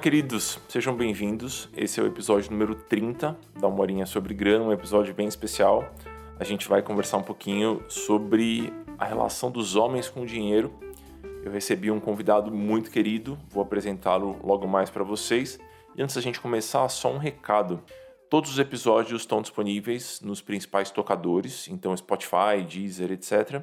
queridos, sejam bem-vindos. Esse é o episódio número 30 da Uma sobre Grana, um episódio bem especial. A gente vai conversar um pouquinho sobre a relação dos homens com o dinheiro. Eu recebi um convidado muito querido, vou apresentá-lo logo mais para vocês. E antes da gente começar, só um recado. Todos os episódios estão disponíveis nos principais tocadores, então Spotify, Deezer, etc.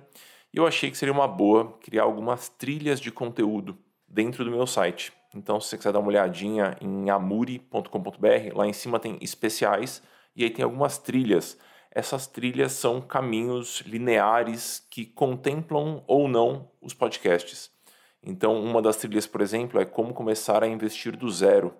E eu achei que seria uma boa criar algumas trilhas de conteúdo dentro do meu site. Então, se você quiser dar uma olhadinha em amuri.com.br, lá em cima tem especiais e aí tem algumas trilhas. Essas trilhas são caminhos lineares que contemplam ou não os podcasts. Então, uma das trilhas, por exemplo, é como começar a investir do zero.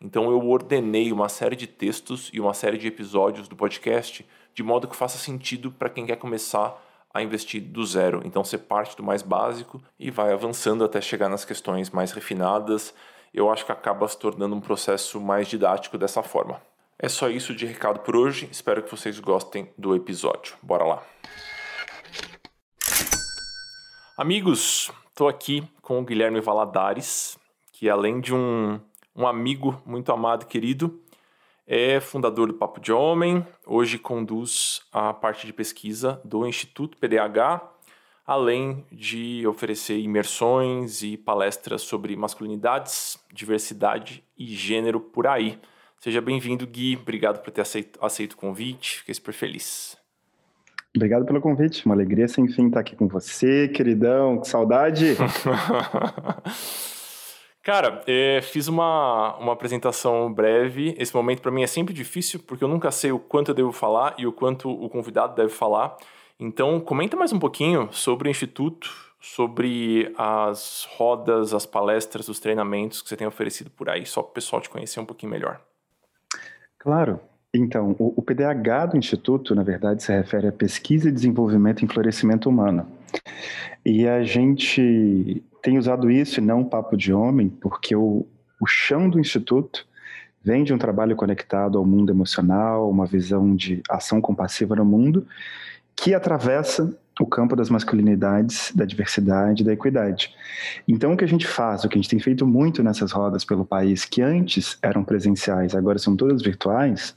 Então, eu ordenei uma série de textos e uma série de episódios do podcast de modo que faça sentido para quem quer começar a investir do zero. Então você parte do mais básico e vai avançando até chegar nas questões mais refinadas. Eu acho que acaba se tornando um processo mais didático dessa forma. É só isso de recado por hoje. Espero que vocês gostem do episódio. Bora lá. Amigos, estou aqui com o Guilherme Valadares, que além de um, um amigo muito amado e querido, é fundador do Papo de Homem, hoje conduz a parte de pesquisa do Instituto PDH, além de oferecer imersões e palestras sobre masculinidades, diversidade e gênero por aí. Seja bem-vindo, Gui. Obrigado por ter aceito, aceito o convite. Fiquei super feliz. Obrigado pelo convite. Uma alegria sem fim estar aqui com você, queridão. Que saudade! Cara, é, fiz uma, uma apresentação breve. Esse momento para mim é sempre difícil, porque eu nunca sei o quanto eu devo falar e o quanto o convidado deve falar. Então, comenta mais um pouquinho sobre o Instituto, sobre as rodas, as palestras, os treinamentos que você tem oferecido por aí, só para o pessoal te conhecer um pouquinho melhor. Claro. Então, o, o PDH do Instituto, na verdade, se refere a pesquisa e desenvolvimento em florescimento humano. E a gente tem usado isso e não papo de homem, porque o, o chão do Instituto vem de um trabalho conectado ao mundo emocional, uma visão de ação compassiva no mundo, que atravessa o campo das masculinidades, da diversidade, da equidade. Então, o que a gente faz, o que a gente tem feito muito nessas rodas pelo país, que antes eram presenciais, agora são todas virtuais,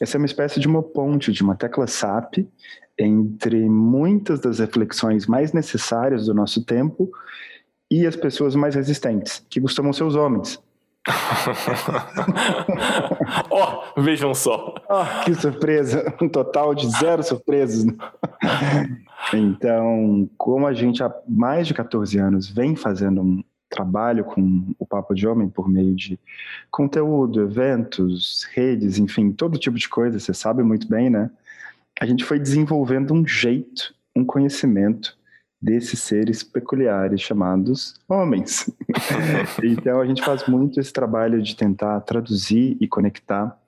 essa é uma espécie de uma ponte, de uma tecla SAP entre muitas das reflexões mais necessárias do nosso tempo e as pessoas mais resistentes, que costumam ser os homens. Ó, oh, vejam só. Oh, que surpresa! Um total de zero surpresas. então, como a gente há mais de 14 anos vem fazendo um trabalho com o Papo de Homem por meio de conteúdo, eventos, redes, enfim, todo tipo de coisa, você sabe muito bem, né? A gente foi desenvolvendo um jeito, um conhecimento desses seres peculiares chamados homens. então a gente faz muito esse trabalho de tentar traduzir e conectar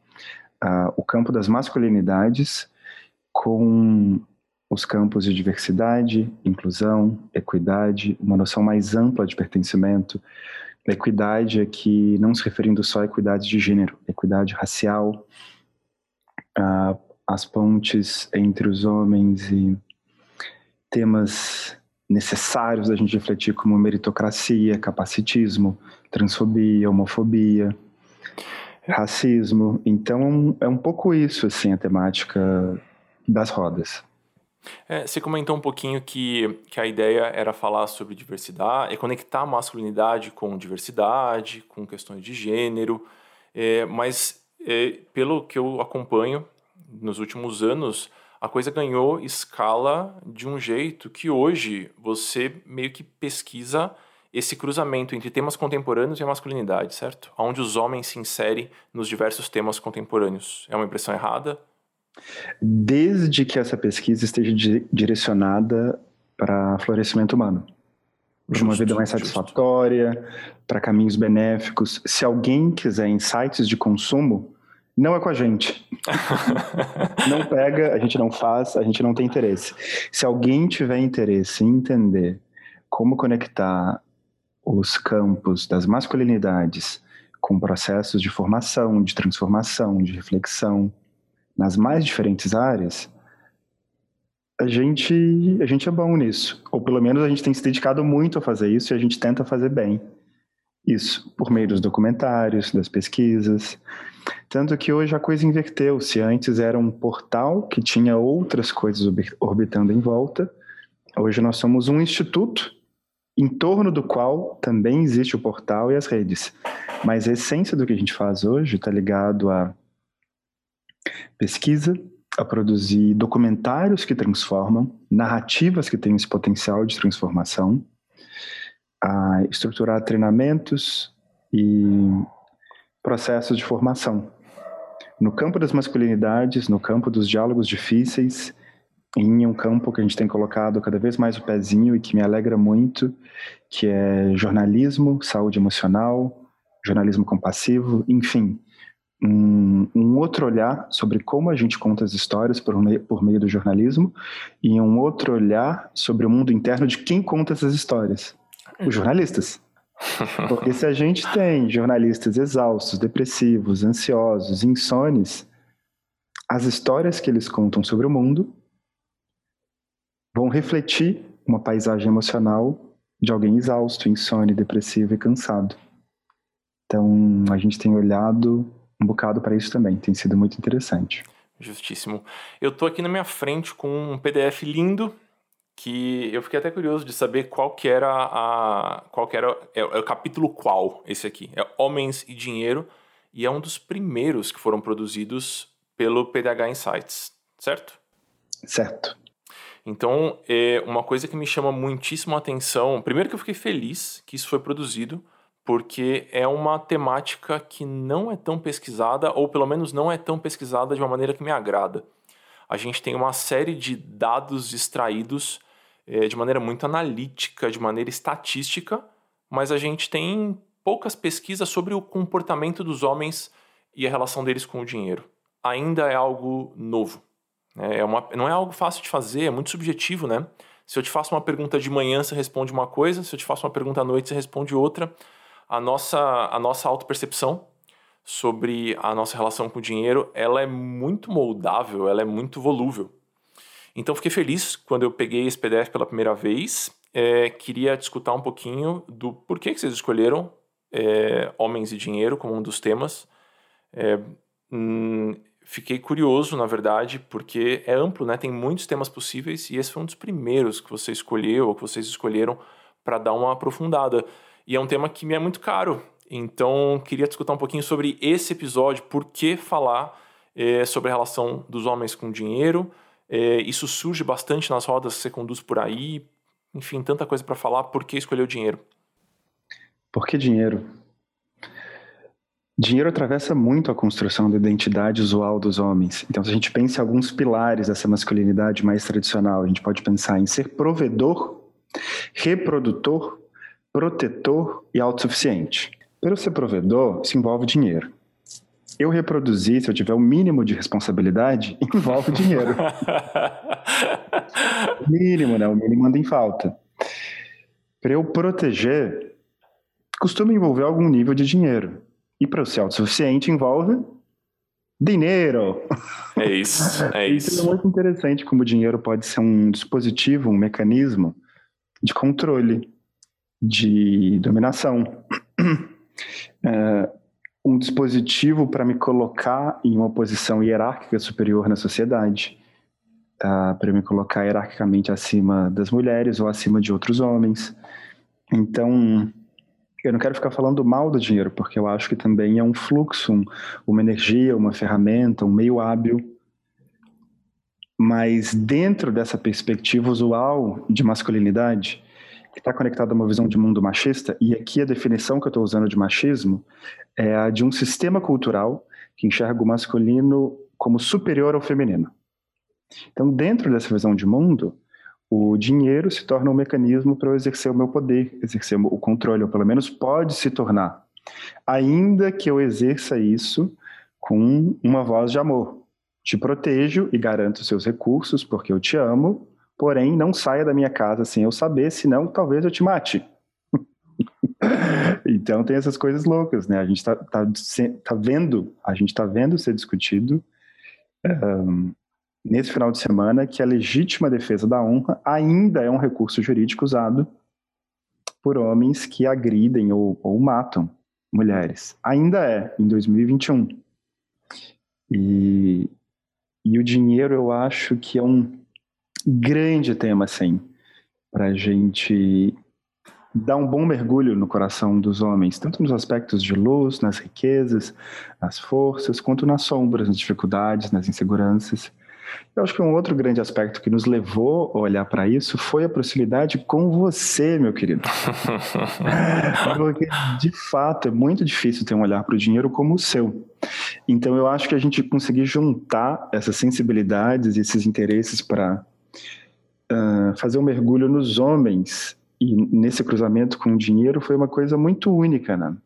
uh, o campo das masculinidades com os campos de diversidade, inclusão, equidade, uma noção mais ampla de pertencimento. Equidade aqui não se referindo só à equidade de gênero, equidade racial, uh, as pontes entre os homens e temas necessários da gente refletir como meritocracia, capacitismo, transfobia, homofobia, racismo. Então é um pouco isso assim a temática das rodas. É, você comentou um pouquinho que, que a ideia era falar sobre diversidade, é conectar masculinidade com diversidade, com questões de gênero, é, mas é, pelo que eu acompanho nos últimos anos, a coisa ganhou escala de um jeito que hoje você meio que pesquisa esse cruzamento entre temas contemporâneos e a masculinidade, certo? Onde os homens se inserem nos diversos temas contemporâneos. É uma impressão errada? Desde que essa pesquisa esteja di direcionada para florescimento humano. De uma vida mais satisfatória, para caminhos benéficos. Se alguém quiser insights de consumo, não é com a gente. não pega, a gente não faz, a gente não tem interesse. Se alguém tiver interesse em entender como conectar os campos das masculinidades com processos de formação, de transformação, de reflexão nas mais diferentes áreas, a gente, a gente é bom nisso. Ou pelo menos a gente tem se dedicado muito a fazer isso e a gente tenta fazer bem. Isso, por meio dos documentários, das pesquisas. Tanto que hoje a coisa inverteu. Se antes era um portal que tinha outras coisas orbitando em volta, hoje nós somos um instituto em torno do qual também existe o portal e as redes. Mas a essência do que a gente faz hoje está ligado a pesquisa, a produzir documentários que transformam, narrativas que têm esse potencial de transformação, a estruturar treinamentos e processos de formação. No campo das masculinidades, no campo dos diálogos difíceis, em um campo que a gente tem colocado cada vez mais o pezinho e que me alegra muito, que é jornalismo, saúde emocional, jornalismo compassivo, enfim, um, um, outro olhar sobre como a gente conta as histórias por meio, por meio do jornalismo e um outro olhar sobre o mundo interno de quem conta essas histórias, os jornalistas. Porque se a gente tem jornalistas exaustos, depressivos, ansiosos, insones, as histórias que eles contam sobre o mundo vão refletir uma paisagem emocional de alguém exausto, insone, depressivo e cansado. Então, a gente tem olhado um bocado para isso também, tem sido muito interessante. Justíssimo. Eu estou aqui na minha frente com um PDF lindo que eu fiquei até curioso de saber qual que era a qual que era é, é o capítulo qual esse aqui. É Homens e Dinheiro e é um dos primeiros que foram produzidos pelo PDH Insights, certo? Certo. Então, é uma coisa que me chama muitíssimo a atenção, primeiro que eu fiquei feliz que isso foi produzido, porque é uma temática que não é tão pesquisada, ou pelo menos não é tão pesquisada de uma maneira que me agrada. A gente tem uma série de dados extraídos é, de maneira muito analítica, de maneira estatística, mas a gente tem poucas pesquisas sobre o comportamento dos homens e a relação deles com o dinheiro. Ainda é algo novo. É, é uma, não é algo fácil de fazer, é muito subjetivo, né? Se eu te faço uma pergunta de manhã, você responde uma coisa, se eu te faço uma pergunta à noite, você responde outra. A nossa, a nossa autopercepção sobre a nossa relação com o dinheiro, ela é muito moldável, ela é muito volúvel. Então, fiquei feliz quando eu peguei esse PDF pela primeira vez. É, queria discutir um pouquinho do porquê que vocês escolheram é, Homens e Dinheiro como um dos temas. É, hum, fiquei curioso, na verdade, porque é amplo, né? Tem muitos temas possíveis e esse foi um dos primeiros que você escolheu ou que vocês escolheram para dar uma aprofundada. E é um tema que me é muito caro. Então, queria discutir um pouquinho sobre esse episódio, por que falar é, sobre a relação dos homens com dinheiro. É, isso surge bastante nas rodas que você conduz por aí. Enfim, tanta coisa para falar. Por que escolher o dinheiro? Por que dinheiro? Dinheiro atravessa muito a construção da identidade usual dos homens. Então, se a gente pensa em alguns pilares dessa masculinidade mais tradicional, a gente pode pensar em ser provedor, reprodutor, protetor e autossuficiente. Pelo ser provedor, isso envolve dinheiro. Eu reproduzir, se eu tiver o mínimo de responsabilidade, envolve dinheiro. o mínimo, né? O mínimo anda em falta. Para eu proteger, costuma envolver algum nível de dinheiro. E para o ser autossuficiente envolve dinheiro. É isso, é isso. Isso é muito interessante como o dinheiro pode ser um dispositivo, um mecanismo de controle, de dominação. É, um dispositivo para me colocar em uma posição hierárquica superior na sociedade, tá? para me colocar hierarquicamente acima das mulheres ou acima de outros homens. Então, eu não quero ficar falando mal do dinheiro, porque eu acho que também é um fluxo, um, uma energia, uma ferramenta, um meio hábil. Mas dentro dessa perspectiva usual de masculinidade, que está conectada a uma visão de mundo machista, e aqui a definição que eu estou usando de machismo é a de um sistema cultural que enxerga o masculino como superior ao feminino. Então, dentro dessa visão de mundo, o dinheiro se torna um mecanismo para eu exercer o meu poder, exercer o controle, ou pelo menos pode se tornar. Ainda que eu exerça isso com uma voz de amor. Te protejo e garanto seus recursos porque eu te amo, porém não saia da minha casa sem eu saber, senão talvez eu te mate. então tem essas coisas loucas, né? A gente está tá, tá vendo, a gente está vendo ser discutido um, nesse final de semana que a legítima defesa da honra ainda é um recurso jurídico usado por homens que agridem ou, ou matam mulheres. Ainda é, em 2021. E, e o dinheiro eu acho que é um grande tema, assim, para a gente dar um bom mergulho no coração dos homens, tanto nos aspectos de luz, nas riquezas, nas forças, quanto nas sombras, nas dificuldades, nas inseguranças. Eu acho que um outro grande aspecto que nos levou a olhar para isso foi a proximidade com você, meu querido. Porque, de fato, é muito difícil ter um olhar para o dinheiro como o seu. Então, eu acho que a gente conseguir juntar essas sensibilidades e esses interesses para uh, fazer um mergulho nos homens e nesse cruzamento com o dinheiro foi uma coisa muito única, né?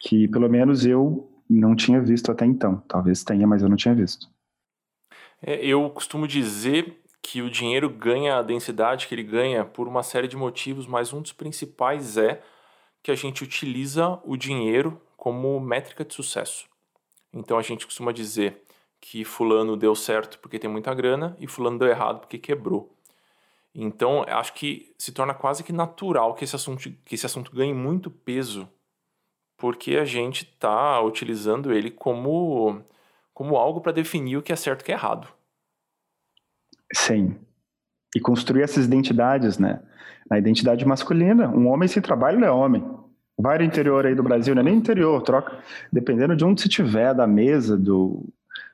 Que pelo menos eu não tinha visto até então. Talvez tenha, mas eu não tinha visto. É, eu costumo dizer que o dinheiro ganha a densidade que ele ganha por uma série de motivos, mas um dos principais é que a gente utiliza o dinheiro como métrica de sucesso. Então a gente costuma dizer que fulano deu certo porque tem muita grana e fulano deu errado porque quebrou. Então, acho que se torna quase que natural que esse assunto, que esse assunto ganhe muito peso, porque a gente está utilizando ele como, como algo para definir o que é certo e o que é errado. Sim. E construir essas identidades, né? A identidade masculina. Um homem sem trabalho não é homem. Vai no interior aí do Brasil, não é nem interior, troca. Dependendo de onde você estiver, da mesa, do,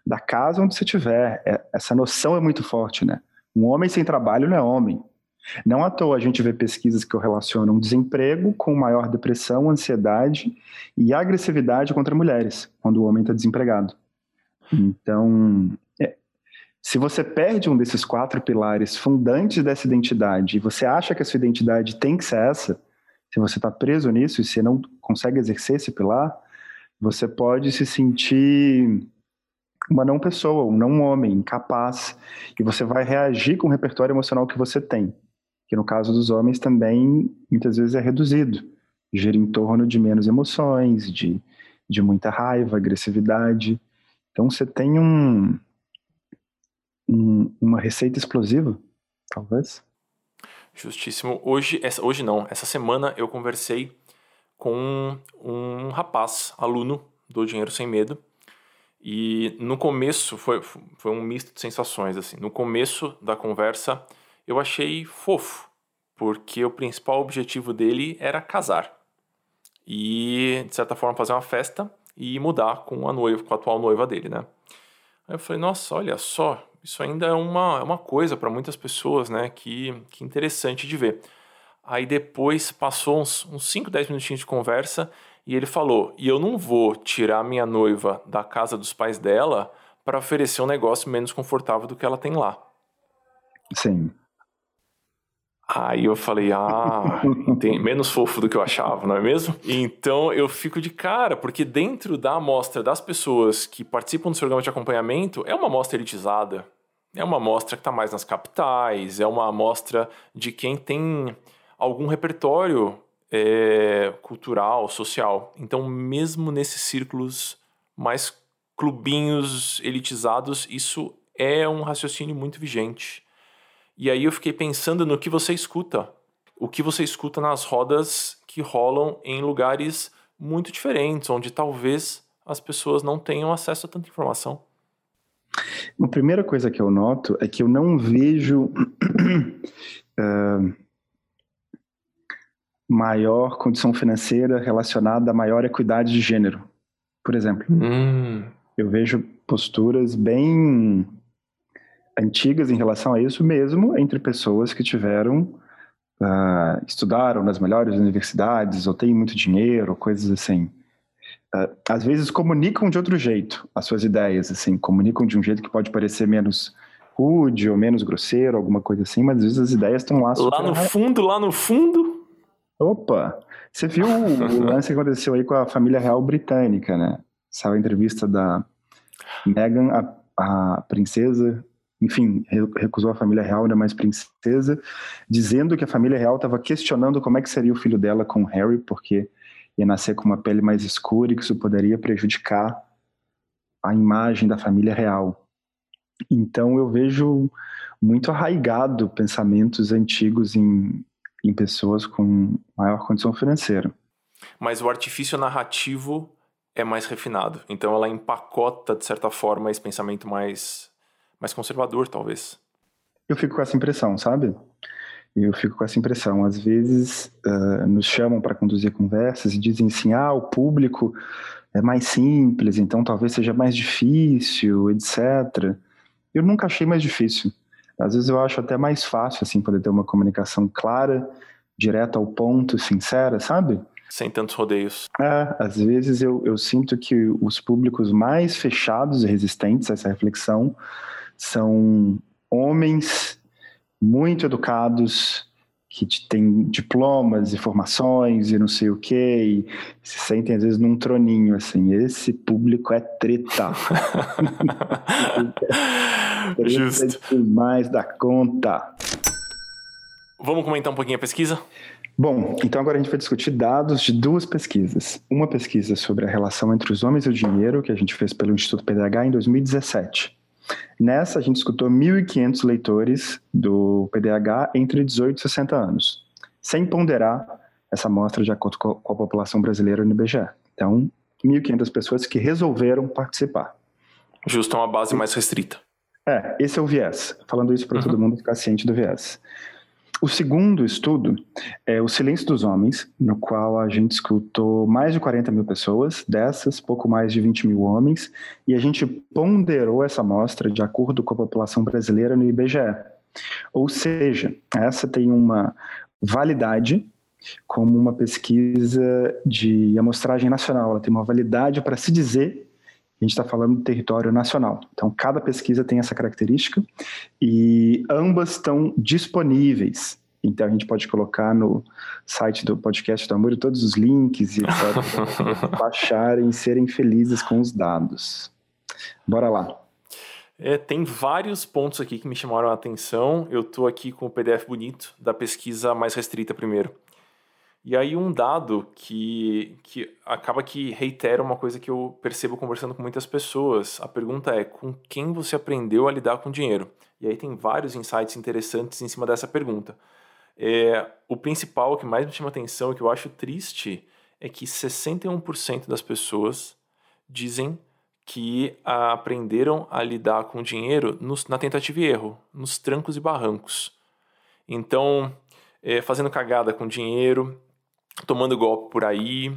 da casa onde você estiver. É, essa noção é muito forte, né? Um homem sem trabalho não é homem. Não à toa a gente vê pesquisas que relacionam desemprego com maior depressão, ansiedade e agressividade contra mulheres, quando o homem está desempregado. Então, é, se você perde um desses quatro pilares fundantes dessa identidade e você acha que a sua identidade tem que ser essa, se você está preso nisso e você não consegue exercer esse pilar, você pode se sentir uma não pessoa, um não homem, incapaz, e você vai reagir com o repertório emocional que você tem, que no caso dos homens também muitas vezes é reduzido, gira em torno de menos emoções, de, de muita raiva, agressividade. Então você tem um, um uma receita explosiva, talvez. Justíssimo. Hoje, essa, hoje não, essa semana eu conversei com um rapaz, aluno do Dinheiro Sem Medo, e no começo foi, foi um misto de sensações assim. No começo da conversa eu achei fofo, porque o principal objetivo dele era casar. E de certa forma fazer uma festa e mudar com a noiva, com a atual noiva dele, né? Aí eu falei: "Nossa, olha só, isso ainda é uma, é uma coisa para muitas pessoas, né? Que, que interessante de ver. Aí depois passou uns, uns 5, 10 minutinhos de conversa e ele falou: e eu não vou tirar minha noiva da casa dos pais dela para oferecer um negócio menos confortável do que ela tem lá. Sim. Aí eu falei, ah, tem menos fofo do que eu achava, não é mesmo? Então eu fico de cara, porque dentro da amostra das pessoas que participam do programa de acompanhamento, é uma amostra elitizada. É uma amostra que está mais nas capitais, é uma amostra de quem tem algum repertório é, cultural, social. Então, mesmo nesses círculos mais clubinhos elitizados, isso é um raciocínio muito vigente. E aí eu fiquei pensando no que você escuta. O que você escuta nas rodas que rolam em lugares muito diferentes, onde talvez as pessoas não tenham acesso a tanta informação. A primeira coisa que eu noto é que eu não vejo uh, maior condição financeira relacionada a maior equidade de gênero. Por exemplo, hum. eu vejo posturas bem antigas em relação a isso mesmo entre pessoas que tiveram uh, estudaram nas melhores universidades ou têm muito dinheiro, coisas assim. Uh, às vezes comunicam de outro jeito as suas ideias, assim, comunicam de um jeito que pode parecer menos rude ou menos grosseiro, alguma coisa assim, mas às vezes as ideias estão lá. Lá no fundo, lá no fundo, Opa! Você viu o lance que aconteceu aí com a família real britânica, né? Saiu a entrevista da Meghan, a, a princesa, enfim, recusou a família real, ainda mais princesa, dizendo que a família real estava questionando como é que seria o filho dela com Harry, porque ia nascer com uma pele mais escura e que isso poderia prejudicar a imagem da família real. Então eu vejo muito arraigado pensamentos antigos em em pessoas com maior condição financeira. Mas o artifício narrativo é mais refinado. Então ela empacota, de certa forma, esse pensamento mais, mais conservador, talvez. Eu fico com essa impressão, sabe? Eu fico com essa impressão. Às vezes uh, nos chamam para conduzir conversas e dizem assim: ah, o público é mais simples, então talvez seja mais difícil, etc. Eu nunca achei mais difícil. Às vezes eu acho até mais fácil, assim, poder ter uma comunicação clara, direta ao ponto, sincera, sabe? Sem tantos rodeios. É, às vezes eu, eu sinto que os públicos mais fechados e resistentes a essa reflexão são homens muito educados, que têm diplomas e formações e não sei o quê, e se sentem às vezes num troninho, assim. Esse público é treta. treta Justo. demais da conta. Vamos comentar um pouquinho a pesquisa? Bom, então agora a gente vai discutir dados de duas pesquisas. Uma pesquisa sobre a relação entre os homens e o dinheiro, que a gente fez pelo Instituto PDH em 2017. Nessa, a gente escutou 1.500 leitores do PDH entre 18 e 60 anos, sem ponderar essa amostra de acordo com a população brasileira no IBGE. Então, 1.500 pessoas que resolveram participar. Justo, é uma base mais restrita. É, esse é o viés. Falando isso para uhum. todo mundo ficar ciente do viés. O segundo estudo é O Silêncio dos Homens, no qual a gente escutou mais de 40 mil pessoas, dessas, pouco mais de 20 mil homens, e a gente ponderou essa amostra de acordo com a população brasileira no IBGE. Ou seja, essa tem uma validade como uma pesquisa de amostragem nacional, ela tem uma validade para se dizer a gente está falando do território nacional. Então, cada pesquisa tem essa característica e ambas estão disponíveis. Então, a gente pode colocar no site do podcast do Amor todos os links e baixarem e serem felizes com os dados. Bora lá. É, tem vários pontos aqui que me chamaram a atenção. Eu estou aqui com o PDF bonito da pesquisa mais restrita primeiro. E aí um dado que, que acaba que reitera uma coisa que eu percebo conversando com muitas pessoas. A pergunta é, com quem você aprendeu a lidar com dinheiro? E aí tem vários insights interessantes em cima dessa pergunta. É, o principal que mais me chama atenção e que eu acho triste é que 61% das pessoas dizem que aprenderam a lidar com dinheiro nos, na tentativa e erro, nos trancos e barrancos. Então, é, fazendo cagada com dinheiro, tomando golpe por aí,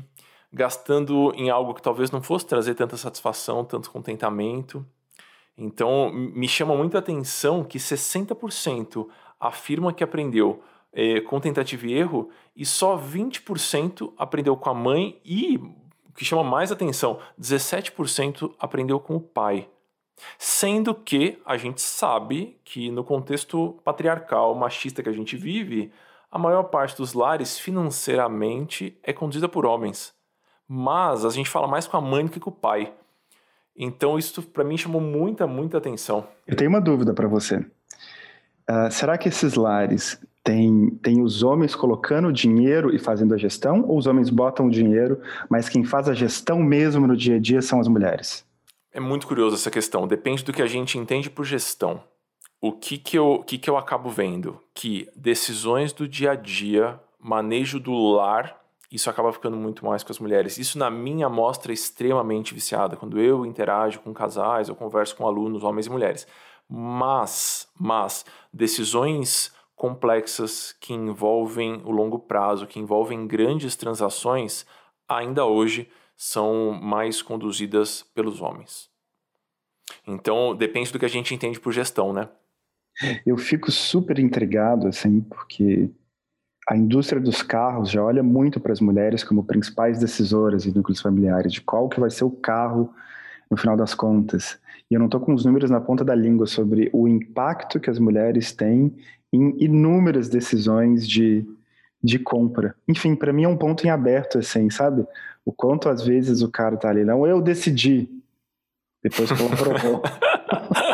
gastando em algo que talvez não fosse trazer tanta satisfação, tanto contentamento. Então, me chama muito a atenção que 60% afirma que aprendeu é, com tentativa e erro e só 20% aprendeu com a mãe e, o que chama mais atenção, 17% aprendeu com o pai. Sendo que a gente sabe que no contexto patriarcal, machista que a gente vive, a maior parte dos lares financeiramente é conduzida por homens. Mas a gente fala mais com a mãe do que com o pai. Então isso para mim chamou muita, muita atenção. Eu tenho uma dúvida para você. Uh, será que esses lares têm, têm os homens colocando o dinheiro e fazendo a gestão? Ou os homens botam o dinheiro, mas quem faz a gestão mesmo no dia a dia são as mulheres? É muito curioso essa questão. Depende do que a gente entende por gestão o que que eu, que que eu acabo vendo? Que decisões do dia a dia, manejo do lar, isso acaba ficando muito mais com as mulheres. Isso na minha amostra é extremamente viciada, quando eu interajo com casais, eu converso com alunos, homens e mulheres. Mas, mas, decisões complexas que envolvem o longo prazo, que envolvem grandes transações, ainda hoje são mais conduzidas pelos homens. Então, depende do que a gente entende por gestão, né? Eu fico super intrigado, assim, porque a indústria dos carros já olha muito para as mulheres como principais decisoras em núcleos familiares, de qual que vai ser o carro no final das contas. E eu não estou com os números na ponta da língua sobre o impacto que as mulheres têm em inúmeras decisões de, de compra. Enfim, para mim é um ponto em aberto, assim, sabe? O quanto às vezes o cara tá ali, não, eu decidi, depois comprovou.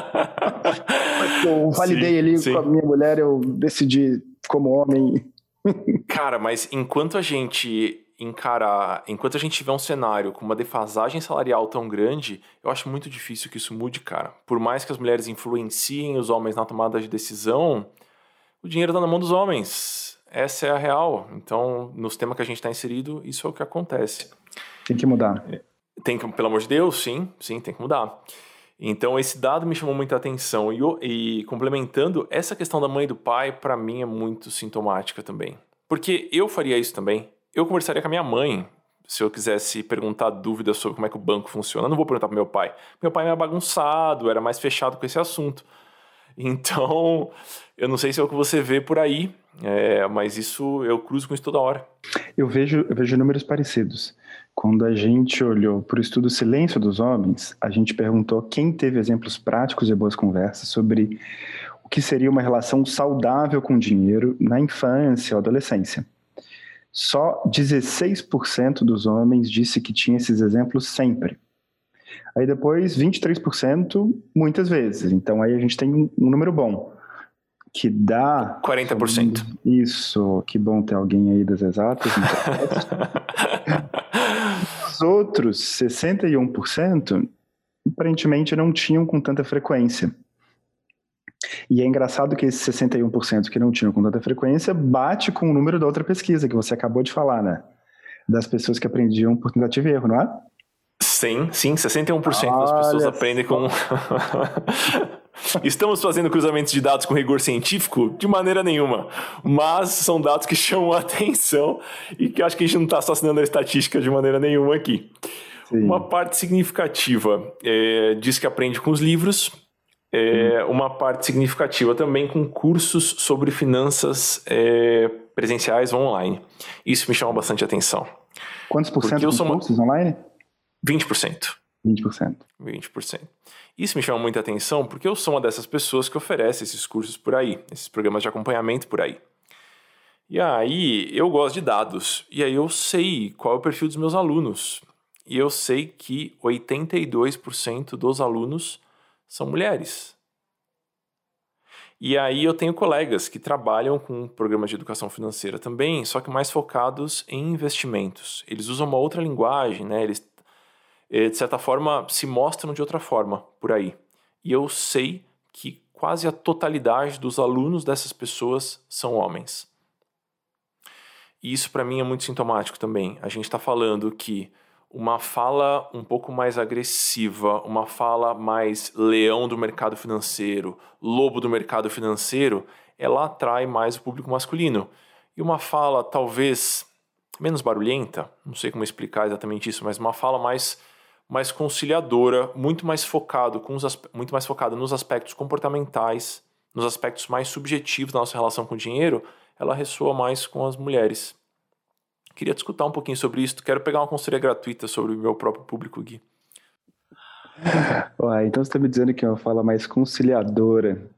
eu validei sim, ali sim. com a minha mulher, eu decidi como homem. Cara, mas enquanto a gente encarar, enquanto a gente tiver um cenário com uma defasagem salarial tão grande, eu acho muito difícil que isso mude, cara. Por mais que as mulheres influenciem os homens na tomada de decisão, o dinheiro está na mão dos homens. Essa é a real. Então, nos temas que a gente está inserido, isso é o que acontece. Tem que mudar. Tem que, pelo amor de Deus, sim, sim, tem que mudar. Então, esse dado me chamou muita atenção. E, e complementando, essa questão da mãe e do pai, para mim, é muito sintomática também. Porque eu faria isso também. Eu conversaria com a minha mãe se eu quisesse perguntar dúvidas sobre como é que o banco funciona. Eu não vou perguntar para meu pai. Meu pai era bagunçado, era mais fechado com esse assunto. Então, eu não sei se é o que você vê por aí, é, mas isso eu cruzo com isso toda hora. Eu vejo, eu vejo números parecidos. Quando a gente olhou para o estudo Silêncio dos Homens, a gente perguntou quem teve exemplos práticos e boas conversas sobre o que seria uma relação saudável com o dinheiro na infância ou adolescência. Só 16% dos homens disse que tinha esses exemplos sempre. Aí depois, 23% muitas vezes. Então aí a gente tem um número bom que dá 40%. Isso, que bom ter alguém aí das exatas. Os outros 61% aparentemente não tinham com tanta frequência. E é engraçado que esses 61% que não tinham com tanta frequência bate com o número da outra pesquisa que você acabou de falar, né? Das pessoas que aprendiam por tentativa e erro, não é? Sim, sim, 61% das pessoas aprendem com. Estamos fazendo cruzamentos de dados com rigor científico? De maneira nenhuma. Mas são dados que chamam a atenção e que acho que a gente não está assassinando a estatística de maneira nenhuma aqui. Sim. Uma parte significativa é, diz que aprende com os livros, é, uma parte significativa também com cursos sobre finanças é, presenciais ou online. Isso me chama bastante atenção. Quantos por cento são cursos online? 20%. 20%. 20%. Isso me chama muita atenção porque eu sou uma dessas pessoas que oferece esses cursos por aí, esses programas de acompanhamento por aí. E aí eu gosto de dados, e aí eu sei qual é o perfil dos meus alunos. E eu sei que 82% dos alunos são mulheres. E aí eu tenho colegas que trabalham com programas de educação financeira também, só que mais focados em investimentos. Eles usam uma outra linguagem, né? Eles de certa forma, se mostram de outra forma por aí. E eu sei que quase a totalidade dos alunos dessas pessoas são homens. E isso para mim é muito sintomático também. A gente está falando que uma fala um pouco mais agressiva, uma fala mais leão do mercado financeiro, lobo do mercado financeiro, ela atrai mais o público masculino. E uma fala talvez menos barulhenta, não sei como explicar exatamente isso, mas uma fala mais mais conciliadora, muito mais focado com os, muito mais focada nos aspectos comportamentais, nos aspectos mais subjetivos da nossa relação com o dinheiro, ela ressoa mais com as mulheres. Queria discutir um pouquinho sobre isso. Quero pegar uma consultoria gratuita sobre o meu próprio público, Gui. Ué, então você está me dizendo que é uma fala mais conciliadora,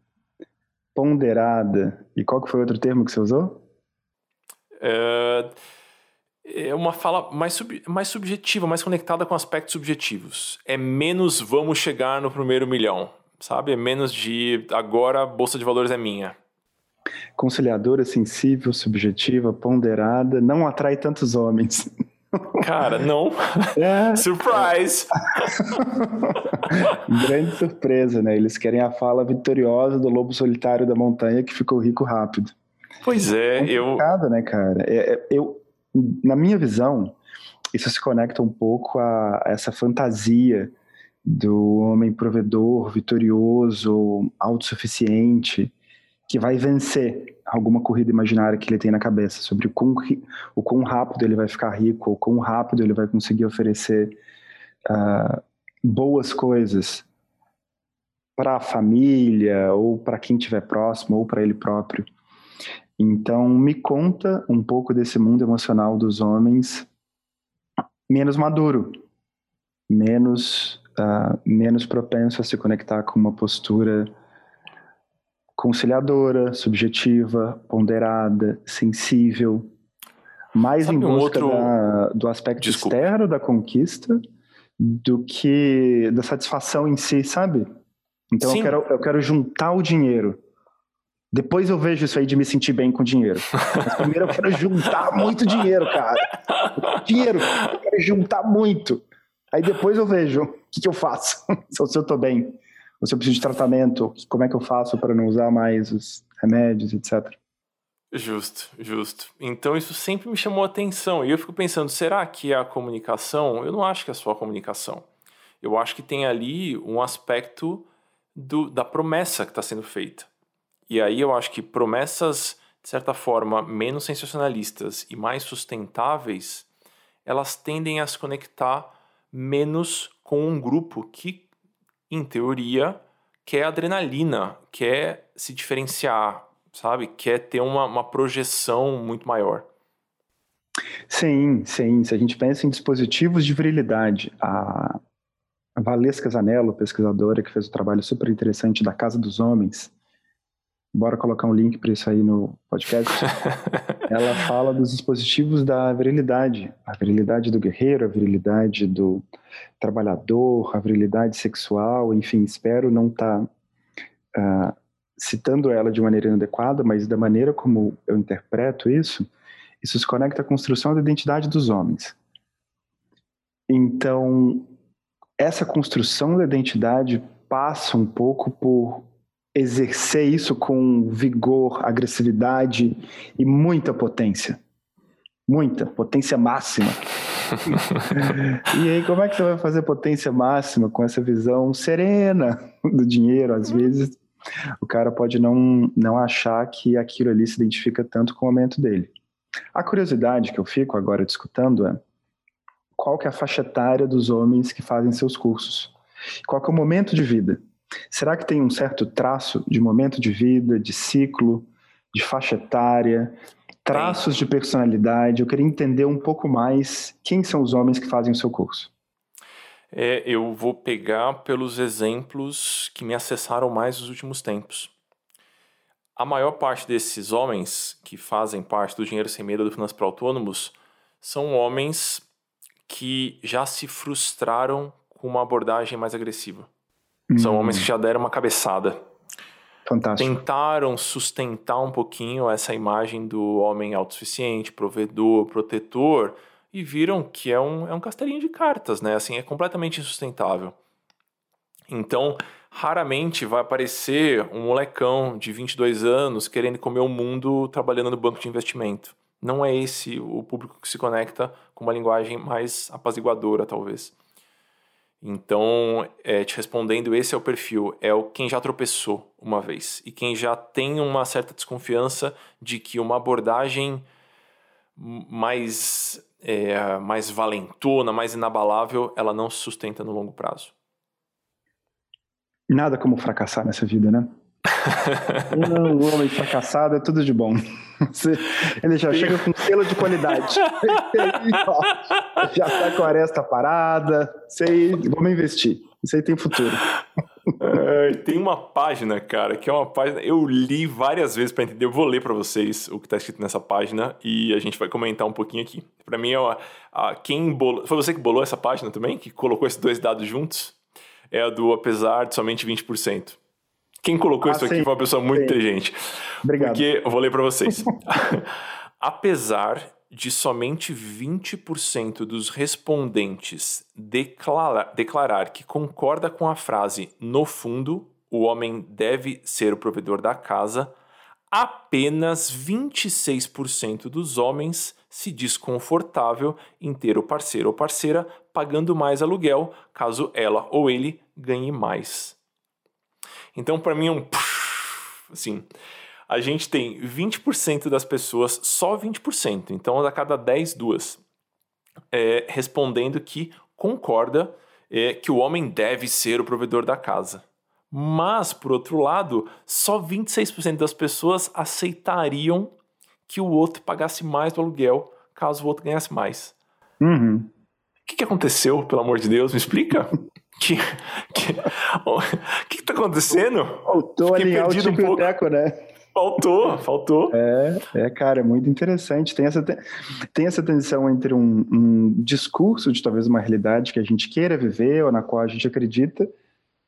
ponderada. E qual que foi o outro termo que você usou? É é uma fala mais, sub, mais subjetiva, mais conectada com aspectos subjetivos. É menos vamos chegar no primeiro milhão, sabe? É menos de agora a bolsa de valores é minha. Conciliadora, sensível, subjetiva, ponderada, não atrai tantos homens. Cara, não. É. Surprise! Grande surpresa, né? Eles querem a fala vitoriosa do lobo solitário da montanha que ficou rico rápido. Pois é, é eu. né, cara? É, é, eu, na minha visão, isso se conecta um pouco a, essa fantasia do homem provedor, vitorioso, autossuficiente, que vai vencer alguma corrida imaginária que ele tem na cabeça sobre o quão, o quão rápido ele vai ficar rico, o quão rápido ele vai conseguir oferecer uh, boas coisas para a família ou para quem estiver próximo ou para ele próprio. Então, me conta um pouco desse mundo emocional dos homens menos maduro, menos, uh, menos propenso a se conectar com uma postura conciliadora, subjetiva, ponderada, sensível, mais Sabe em busca um outro... da, do aspecto Desculpa. externo da conquista do que da satisfação em si, sabe? Então eu quero, eu quero juntar o dinheiro. Depois eu vejo isso aí de me sentir bem com dinheiro. Mas primeiro eu quero juntar muito dinheiro, cara. Dinheiro, eu quero juntar muito. Aí depois eu vejo o que, que eu faço. se eu tô bem, ou se eu preciso de tratamento, como é que eu faço para não usar mais os remédios, etc. Justo, justo. Então isso sempre me chamou a atenção. E eu fico pensando, será que é a comunicação? Eu não acho que é só a comunicação. Eu acho que tem ali um aspecto do, da promessa que está sendo feita. E aí eu acho que promessas, de certa forma, menos sensacionalistas e mais sustentáveis, elas tendem a se conectar menos com um grupo que, em teoria, quer adrenalina, quer se diferenciar, sabe? Quer ter uma, uma projeção muito maior. Sim, sim. Se a gente pensa em dispositivos de virilidade, a, Valesca Zanello, pesquisadora que fez um trabalho super interessante da Casa dos Homens, bora colocar um link para isso aí no podcast. ela fala dos dispositivos da virilidade, a virilidade do guerreiro, a virilidade do trabalhador, a virilidade sexual, enfim, espero não estar tá, uh, citando ela de maneira inadequada, mas da maneira como eu interpreto isso, isso se conecta à construção da identidade dos homens. Então, essa construção da identidade passa um pouco por exercer isso com vigor, agressividade e muita potência. Muita, potência máxima. e aí, como é que você vai fazer potência máxima com essa visão serena do dinheiro? Às vezes, o cara pode não, não achar que aquilo ali se identifica tanto com o momento dele. A curiosidade que eu fico agora discutindo é qual que é a faixa etária dos homens que fazem seus cursos? Qual que é o momento de vida? Será que tem um certo traço de momento de vida, de ciclo, de faixa etária, traços de personalidade? Eu queria entender um pouco mais quem são os homens que fazem o seu curso. É, eu vou pegar pelos exemplos que me acessaram mais nos últimos tempos. A maior parte desses homens que fazem parte do Dinheiro Sem Medo do Finanças para Autônomos são homens que já se frustraram com uma abordagem mais agressiva. Hum. São homens que já deram uma cabeçada. Fantástico. Tentaram sustentar um pouquinho essa imagem do homem autossuficiente, provedor, protetor, e viram que é um, é um castelinho de cartas, né? Assim, é completamente insustentável. Então, raramente vai aparecer um molecão de 22 anos querendo comer o mundo trabalhando no banco de investimento. Não é esse o público que se conecta com uma linguagem mais apaziguadora, talvez. Então, é, te respondendo, esse é o perfil. É o quem já tropeçou uma vez e quem já tem uma certa desconfiança de que uma abordagem mais é, mais valentona, mais inabalável, ela não se sustenta no longo prazo. Nada como fracassar nessa vida, né? Um homem fracassado é tudo de bom. ele já chega com selo de qualidade. já tá com a aresta parada. Sei, vamos investir. Isso aí tem futuro. É, tem uma página, cara, que é uma página. Eu li várias vezes para entender. Eu vou ler para vocês o que tá escrito nessa página e a gente vai comentar um pouquinho aqui. Para mim, é uma, a, quem bolou. Foi você que bolou essa página também? Que colocou esses dois dados juntos? É a do apesar de somente 20%. Quem colocou ah, isso sim, aqui foi uma pessoa muito sim. inteligente. Obrigado. Porque eu vou ler para vocês. apesar de somente 20% dos respondentes declarar, declarar que concorda com a frase no fundo, o homem deve ser o provedor da casa, apenas 26% dos homens se diz confortável em ter o parceiro ou parceira pagando mais aluguel, caso ela ou ele ganhe mais. Então, para mim, é um. Assim, a gente tem 20% das pessoas, só 20%, então a cada 10, duas, é, respondendo que concorda é, que o homem deve ser o provedor da casa. Mas, por outro lado, só 26% das pessoas aceitariam que o outro pagasse mais do aluguel caso o outro ganhasse mais. Uhum. O que, que aconteceu, pelo amor de Deus? Me explica. que, que, o que, que tá acontecendo? Faltou alinhar o tipo um pouco. Teco, né? Faltou, faltou. É, é, cara, é muito interessante. Tem essa, tem essa tensão entre um, um discurso de talvez uma realidade que a gente queira viver ou na qual a gente acredita,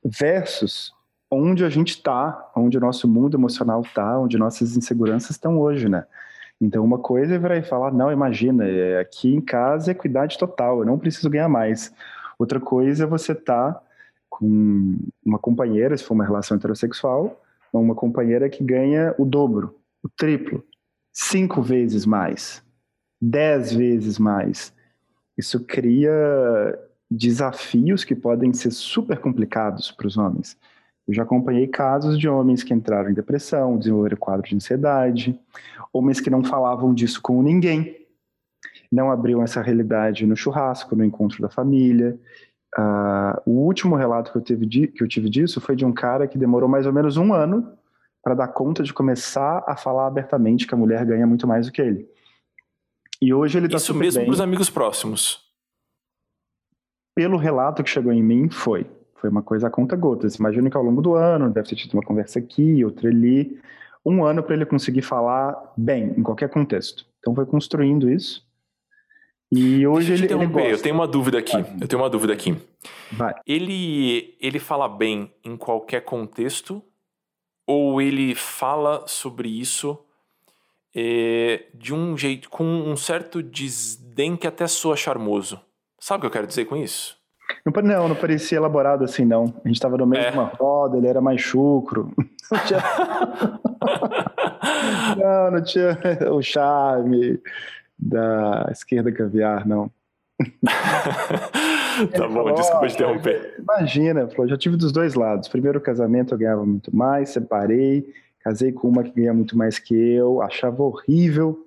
versus onde a gente está, onde o nosso mundo emocional está, onde nossas inseguranças estão hoje, né? Então, uma coisa é virar e falar: não, imagina, é, aqui em casa é equidade total, eu não preciso ganhar mais. Outra coisa é você estar tá com uma companheira, se for uma relação heterossexual, uma companheira que ganha o dobro, o triplo. cinco vezes mais, dez vezes mais. Isso cria desafios que podem ser super complicados para os homens. Eu já acompanhei casos de homens que entraram em depressão, desenvolveram quadro de ansiedade, homens que não falavam disso com ninguém, não abriam essa realidade no churrasco, no encontro da família. Uh, o último relato que eu, teve de, que eu tive disso foi de um cara que demorou mais ou menos um ano para dar conta de começar a falar abertamente que a mulher ganha muito mais do que ele. E hoje ele está Isso mesmo para os amigos próximos. Pelo relato que chegou em mim, foi. Foi uma coisa a conta gotas. Imagino que ao longo do ano deve ter tido uma conversa aqui, outra ali. Um ano para ele conseguir falar bem, em qualquer contexto. Então foi construindo isso. E hoje ele, ele gosta. Eu tenho uma dúvida aqui. Vai. Eu tenho uma dúvida aqui. Vai. Ele, ele fala bem em qualquer contexto ou ele fala sobre isso é, de um jeito, com um certo desdém que até soa charmoso? Sabe o que eu quero dizer com isso? Não, não parecia elaborado assim, não. A gente estava no meio é. de uma roda, ele era mais chucro. Não tinha... não, não tinha o charme da esquerda caviar, não. tá bom, desculpa te interromper. Imagina, falou, já tive dos dois lados. Primeiro casamento eu ganhava muito mais, separei, casei com uma que ganha muito mais que eu, achava horrível,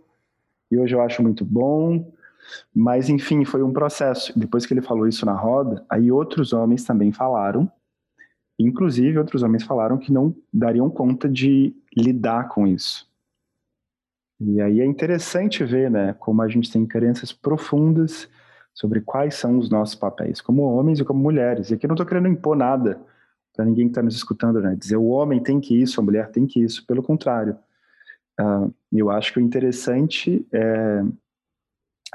e hoje eu acho muito bom. Mas, enfim, foi um processo. Depois que ele falou isso na roda, aí outros homens também falaram, inclusive outros homens falaram que não dariam conta de lidar com isso. E aí é interessante ver, né, como a gente tem crenças profundas sobre quais são os nossos papéis, como homens e como mulheres. E aqui eu não estou querendo impor nada para ninguém que está nos escutando, né? Dizer o homem tem que isso, a mulher tem que isso. Pelo contrário, uh, eu acho que o interessante é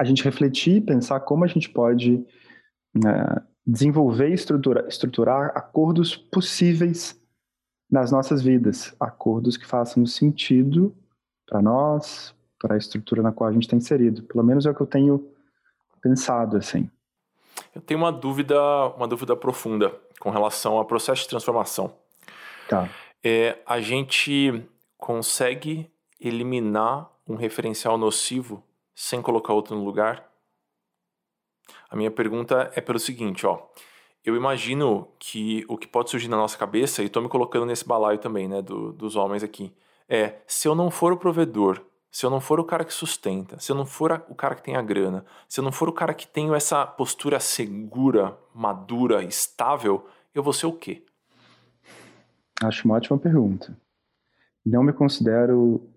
a gente refletir, pensar como a gente pode uh, desenvolver e estruturar, estruturar acordos possíveis nas nossas vidas, acordos que façam sentido para nós, para a estrutura na qual a gente está inserido. Pelo menos é o que eu tenho pensado assim. Eu tenho uma dúvida, uma dúvida profunda com relação ao processo de transformação. Tá. É, a gente consegue eliminar um referencial nocivo sem colocar outro no lugar? A minha pergunta é pelo seguinte, ó. Eu imagino que o que pode surgir na nossa cabeça, e estou me colocando nesse balaio também, né, do, dos homens aqui, é se eu não for o provedor, se eu não for o cara que sustenta, se eu não for a, o cara que tem a grana, se eu não for o cara que tem essa postura segura, madura, estável, eu vou ser o quê? Acho uma ótima pergunta. Não me considero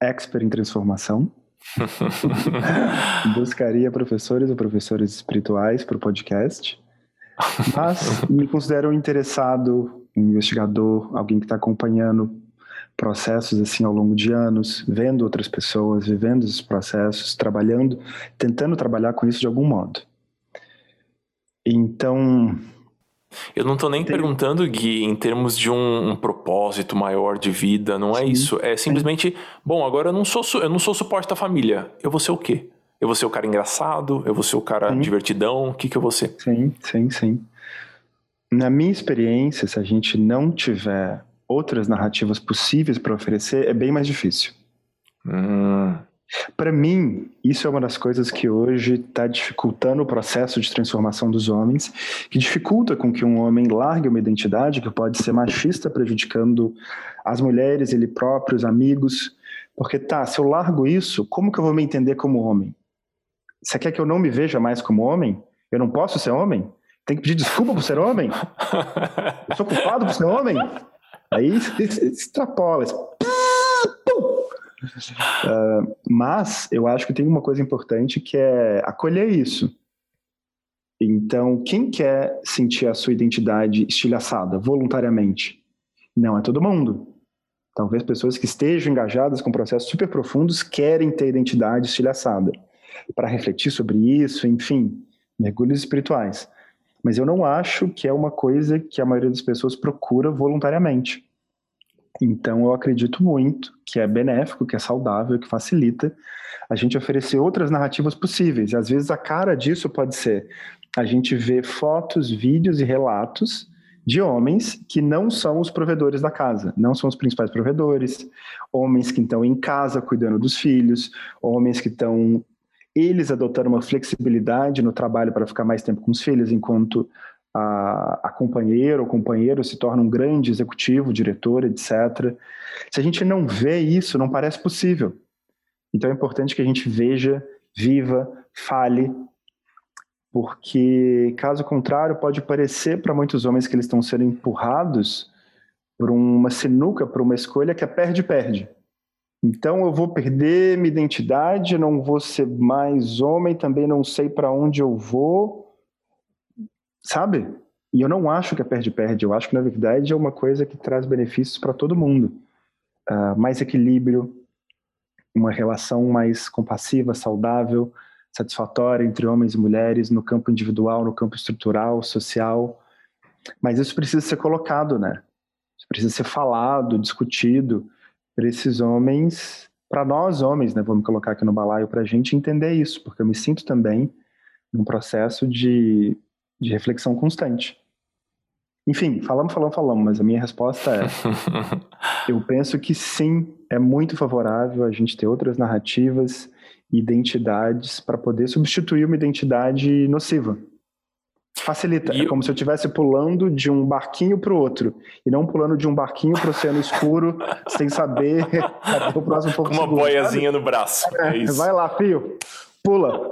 expert em transformação. Buscaria professores ou professores espirituais para o podcast. Mas me considero interessado, um investigador, alguém que está acompanhando processos assim ao longo de anos, vendo outras pessoas, vivendo esses processos, trabalhando, tentando trabalhar com isso de algum modo. Então, eu não estou nem Tem... perguntando, Gui, em termos de um, um, propósito maior de vida, não é isso. É simplesmente, bom, agora eu não sou eu não sou suporte da família. Eu vou ser o quê? Eu vou ser o cara engraçado? Eu vou ser o cara sim. divertidão? O que, que eu vou ser? Sim, sim, sim. Na minha experiência, se a gente não tiver outras narrativas possíveis para oferecer, é bem mais difícil. Hum. Para mim, isso é uma das coisas que hoje está dificultando o processo de transformação dos homens, que dificulta com que um homem largue uma identidade que pode ser machista, prejudicando as mulheres, ele próprio, os amigos. Porque tá, se eu largo isso, como que eu vou me entender como homem? Você quer que eu não me veja mais como homem? Eu não posso ser homem? Tem que pedir desculpa por ser homem? Eu sou culpado por ser homem? Aí se extrapola. Uh, mas eu acho que tem uma coisa importante que é acolher isso. Então, quem quer sentir a sua identidade estilhaçada voluntariamente? Não é todo mundo. Talvez pessoas que estejam engajadas com processos super profundos querem ter identidade estilhaçada para refletir sobre isso, enfim, mergulhos espirituais. Mas eu não acho que é uma coisa que a maioria das pessoas procura voluntariamente. Então, eu acredito muito que é benéfico, que é saudável, que facilita a gente oferecer outras narrativas possíveis. E às vezes a cara disso pode ser a gente ver fotos, vídeos e relatos de homens que não são os provedores da casa, não são os principais provedores, homens que estão em casa cuidando dos filhos, homens que estão eles adotando uma flexibilidade no trabalho para ficar mais tempo com os filhos, enquanto a, a companheira ou companheiro se torna um grande executivo, diretor, etc. Se a gente não vê isso, não parece possível. Então é importante que a gente veja, viva, fale, porque caso contrário pode parecer para muitos homens que eles estão sendo empurrados por uma sinuca, por uma escolha que é perde-perde. Então eu vou perder minha identidade, não vou ser mais homem, também não sei para onde eu vou, sabe? E eu não acho que é perde-perde, eu acho que na verdade é uma coisa que traz benefícios para todo mundo. Uh, mais equilíbrio, uma relação mais compassiva, saudável, satisfatória entre homens e mulheres no campo individual, no campo estrutural, social. Mas isso precisa ser colocado, né? Isso precisa ser falado, discutido para esses homens, para nós homens, né? Vamos colocar aqui no balaio para a gente entender isso, porque eu me sinto também num processo de, de reflexão constante. Enfim, falamos, falamos, falamos, mas a minha resposta é: eu penso que sim, é muito favorável a gente ter outras narrativas identidades para poder substituir uma identidade nociva. Facilita. E é como se eu estivesse pulando de um barquinho para o outro. E não pulando de um barquinho para o oceano escuro, sem saber até o próximo pouco Com uma boiazinha sabe? no braço. É, é vai lá, fio. Pula.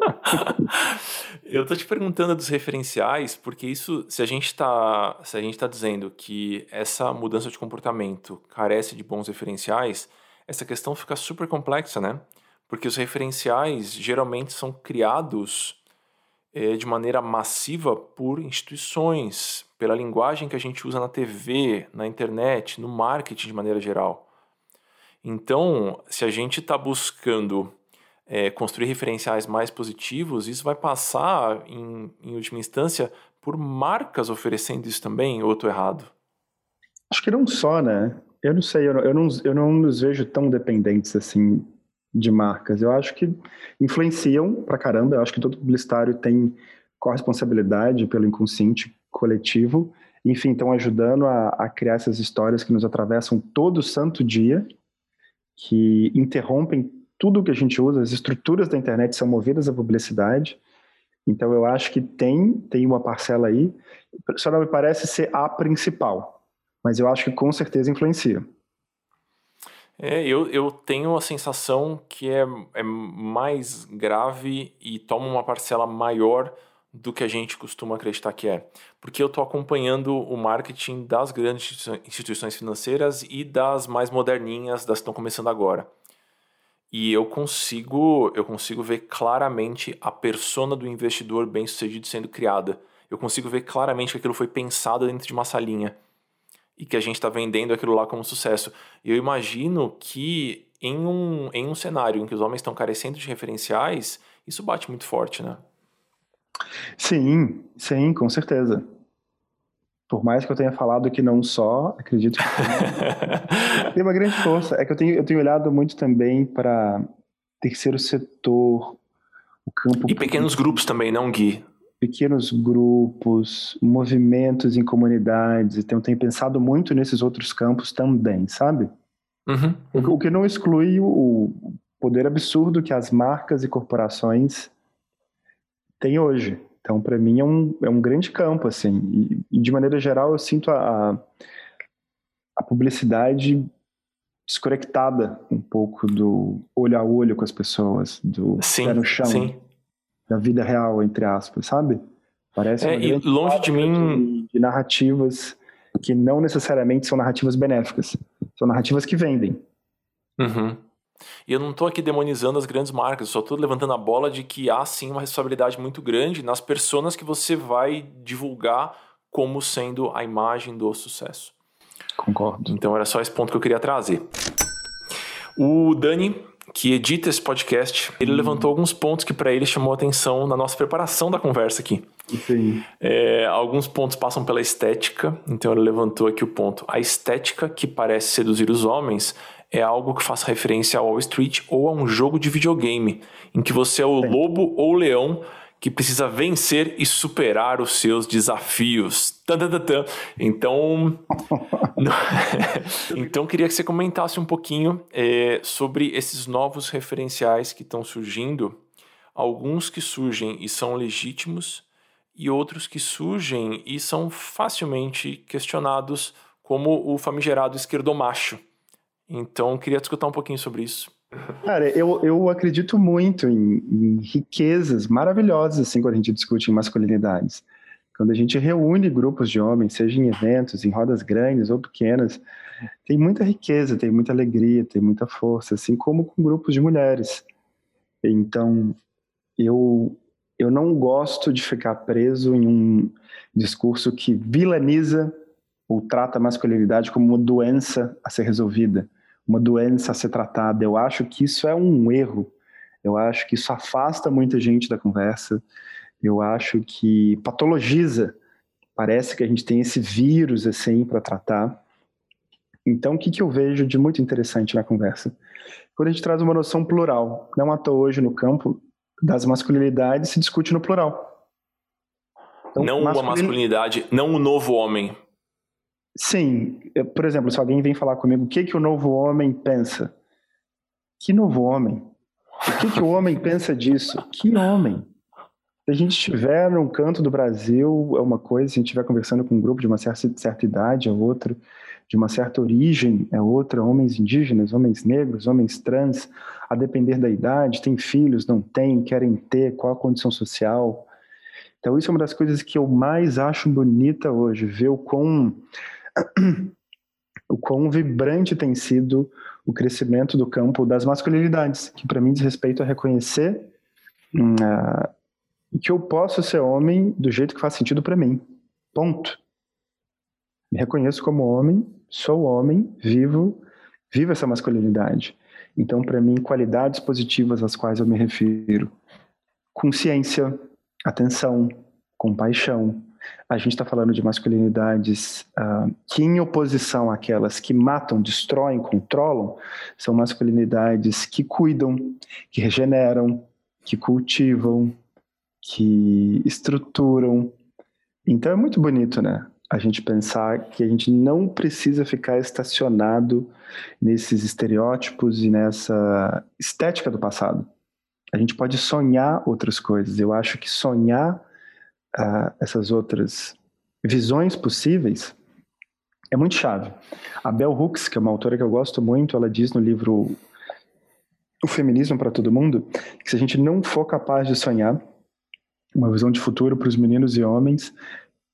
eu tô te perguntando dos referenciais, porque isso, se a gente está, se a gente tá dizendo que essa mudança de comportamento carece de bons referenciais, essa questão fica super complexa, né? porque os referenciais geralmente são criados é, de maneira massiva por instituições, pela linguagem que a gente usa na TV, na internet, no marketing de maneira geral. Então, se a gente está buscando é, construir referenciais mais positivos, isso vai passar, em, em última instância, por marcas oferecendo isso também, ou estou errado? Acho que não só, né? Eu não sei, eu não, eu não, eu não nos vejo tão dependentes assim de marcas. Eu acho que influenciam pra caramba. Eu acho que todo publicitário tem corresponsabilidade pelo inconsciente coletivo. Enfim, estão ajudando a, a criar essas histórias que nos atravessam todo santo dia, que interrompem tudo que a gente usa. As estruturas da internet são movidas à publicidade. Então, eu acho que tem, tem uma parcela aí. Só não me parece ser a principal, mas eu acho que com certeza influencia. É, eu, eu tenho a sensação que é, é mais grave e toma uma parcela maior do que a gente costuma acreditar que é. Porque eu estou acompanhando o marketing das grandes instituições financeiras e das mais moderninhas, das que estão começando agora. E eu consigo, eu consigo ver claramente a persona do investidor bem-sucedido sendo criada. Eu consigo ver claramente que aquilo foi pensado dentro de uma salinha e que a gente está vendendo aquilo lá como sucesso. E eu imagino que em um, em um cenário em que os homens estão carecendo de referenciais, isso bate muito forte, né? Sim, sim, com certeza. Por mais que eu tenha falado que não só, acredito que tem uma grande força. É que eu tenho, eu tenho olhado muito também para terceiro setor, o campo. E pequenos grupos também, não, Gui? Pequenos grupos, movimentos em comunidades, então tenho pensado muito nesses outros campos também, sabe? Uhum, uhum. O que não exclui o poder absurdo que as marcas e corporações têm hoje. Então, para mim, é um, é um grande campo, assim. E, e de maneira geral, eu sinto a, a publicidade desconectada um pouco do olho a olho com as pessoas, do sim, pé no chão. Sim da vida real, entre aspas, sabe? Parece é, e longe de mim de, de, narrativas que não necessariamente são narrativas benéficas, são narrativas que vendem. Uhum. E eu não estou aqui demonizando as grandes marcas, só estou levantando a bola de que há sim uma responsabilidade muito grande nas pessoas que você vai divulgar como sendo a imagem do sucesso. Concordo. Então era só esse ponto que eu queria trazer. O Dani que edita esse podcast, ele hum. levantou alguns pontos que para ele chamou atenção na nossa preparação da conversa aqui. Sim. É, alguns pontos passam pela estética, então ele levantou aqui o ponto. A estética que parece seduzir os homens é algo que faz referência ao Wall Street ou a um jogo de videogame, em que você é o Sim. lobo ou o leão que precisa vencer e superar os seus desafios. Então, então queria que você comentasse um pouquinho é, sobre esses novos referenciais que estão surgindo, alguns que surgem e são legítimos e outros que surgem e são facilmente questionados, como o famigerado esquerdomacho. Então, queria discutir um pouquinho sobre isso. Cara, eu, eu acredito muito em, em, riquezas maravilhosas, assim, quando a gente discute em masculinidades. Quando a gente reúne grupos de homens, seja em eventos, em rodas grandes ou pequenas, tem muita riqueza, tem muita alegria, tem muita força, assim como com grupos de mulheres. Então, eu, eu não gosto de ficar preso em um discurso que vilaniza ou trata a masculinidade como uma doença a ser resolvida uma doença a ser tratada. Eu acho que isso é um erro. Eu acho que isso afasta muita gente da conversa. Eu acho que patologiza. Parece que a gente tem esse vírus assim para tratar. Então, o que, que eu vejo de muito interessante na conversa? Quando a gente traz uma noção plural, não à toa hoje no campo das masculinidades se discute no plural. Então, não masculin... a masculinidade, não o novo homem, Sim, por exemplo, se alguém vem falar comigo, o que que o novo homem pensa? Que novo homem? O que que o homem pensa disso? Que homem? Se a gente estiver num canto do Brasil, é uma coisa, se a gente estiver conversando com um grupo de uma certa, certa idade, é outra, de uma certa origem, é outra, homens indígenas, homens negros, homens trans, a depender da idade, tem filhos, não tem, querem ter, qual a condição social. Então, isso é uma das coisas que eu mais acho bonita hoje, ver o quão o quão vibrante tem sido o crescimento do campo das masculinidades, que para mim diz respeito a reconhecer uh, que eu posso ser homem do jeito que faz sentido para mim. Ponto. Me reconheço como homem, sou homem, vivo, vivo essa masculinidade. Então, para mim, qualidades positivas às quais eu me refiro: consciência, atenção, compaixão, a gente está falando de masculinidades uh, que, em oposição àquelas que matam, destroem, controlam, são masculinidades que cuidam, que regeneram, que cultivam, que estruturam. Então é muito bonito, né? A gente pensar que a gente não precisa ficar estacionado nesses estereótipos e nessa estética do passado. A gente pode sonhar outras coisas. Eu acho que sonhar uh, essas outras visões possíveis é muito chave. A Bell Hooks, que é uma autora que eu gosto muito, ela diz no livro O Feminismo para Todo Mundo que se a gente não for capaz de sonhar uma visão de futuro para os meninos e homens,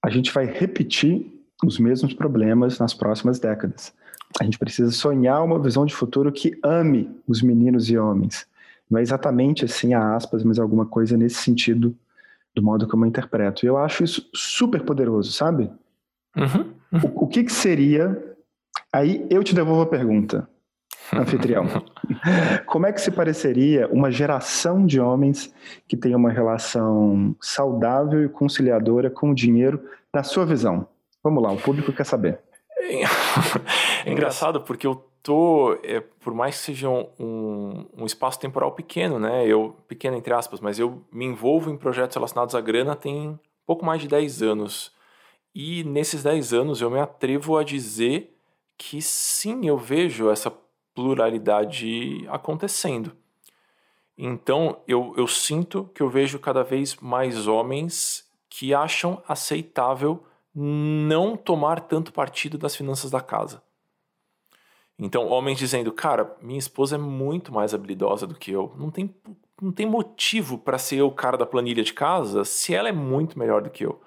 a gente vai repetir os mesmos problemas nas próximas décadas. A gente precisa sonhar uma visão de futuro que ame os meninos e homens. Não é exatamente assim, a aspas, mas alguma coisa nesse sentido do modo como eu interpreto. E eu acho isso super poderoso, sabe? Uhum, uhum. O, o, que, que seria. Aí eu te devolvo a pergunta, anfitrião. como é que se pareceria uma geração de homens que tem uma relação saudável e conciliadora com o dinheiro, na sua visão? Vamos lá, o público quer saber. É engraçado porque eu tô, é, por mais que seja um, um, espaço temporal pequeno, né? Eu, pequeno entre aspas, mas eu me envolvo em projetos relacionados à grana tem pouco mais de 10 anos. E nesses 10 anos eu me atrevo a dizer que sim, eu vejo essa pluralidade acontecendo. Então eu, eu sinto que eu vejo cada vez mais homens que acham aceitável não tomar tanto partido das finanças da casa. Então, homens dizendo, cara, minha esposa é muito mais habilidosa do que eu. Não tem, não tem motivo para ser eu o cara da planilha de casa se ela é muito melhor do que eu.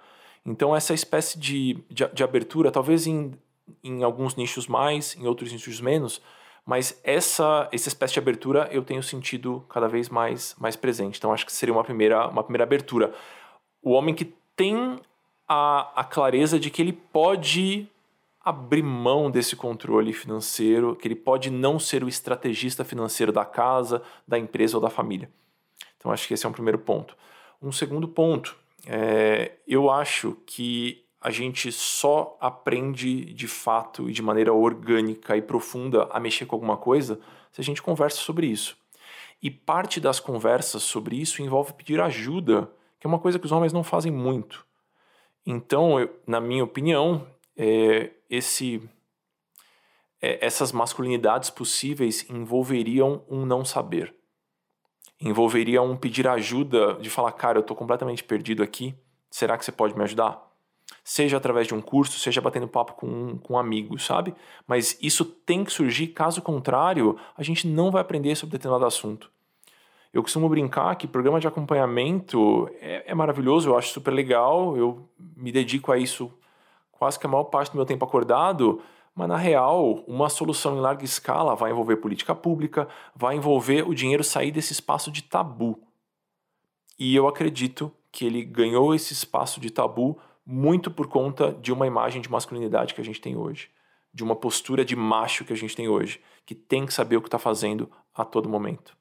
Então, essa espécie de, de, de abertura, talvez em, em alguns nichos mais, em outros nichos menos, mas essa, essa espécie de abertura eu tenho sentido cada vez mais, mais presente. Então, acho que seria uma primeira, uma primeira abertura. O homem que tem a, a clareza de que ele pode abrir mão desse controle financeiro, que ele pode não ser o estrategista financeiro da casa, da empresa ou da família. Então, acho que esse é um primeiro ponto. Um segundo ponto, é, eu acho que a gente só aprende de fato e de maneira orgânica e profunda a mexer com alguma coisa se a gente conversa sobre isso. E parte das conversas sobre isso envolve pedir ajuda que é uma coisa que os homens não fazem muito. Então, eu, na minha opinião, é, esse, é, essas masculinidades possíveis envolveriam um não saber. Envolveria um pedir ajuda, de falar, cara, eu estou completamente perdido aqui, será que você pode me ajudar? Seja através de um curso, seja batendo papo com, com um amigo, sabe? Mas isso tem que surgir, caso contrário, a gente não vai aprender sobre determinado assunto. Eu costumo brincar que programa de acompanhamento é, é, maravilhoso, eu acho super legal, eu me dedico a isso quase que a maior parte do meu tempo acordado, mas na real, uma solução em larga escala vai envolver política pública, vai envolver o dinheiro sair desse espaço de tabu. E eu acredito que ele ganhou esse espaço de tabu muito por conta de uma imagem de masculinidade que a gente tem hoje, de uma postura de macho que a gente tem hoje, que tem que saber o que está fazendo a todo momento.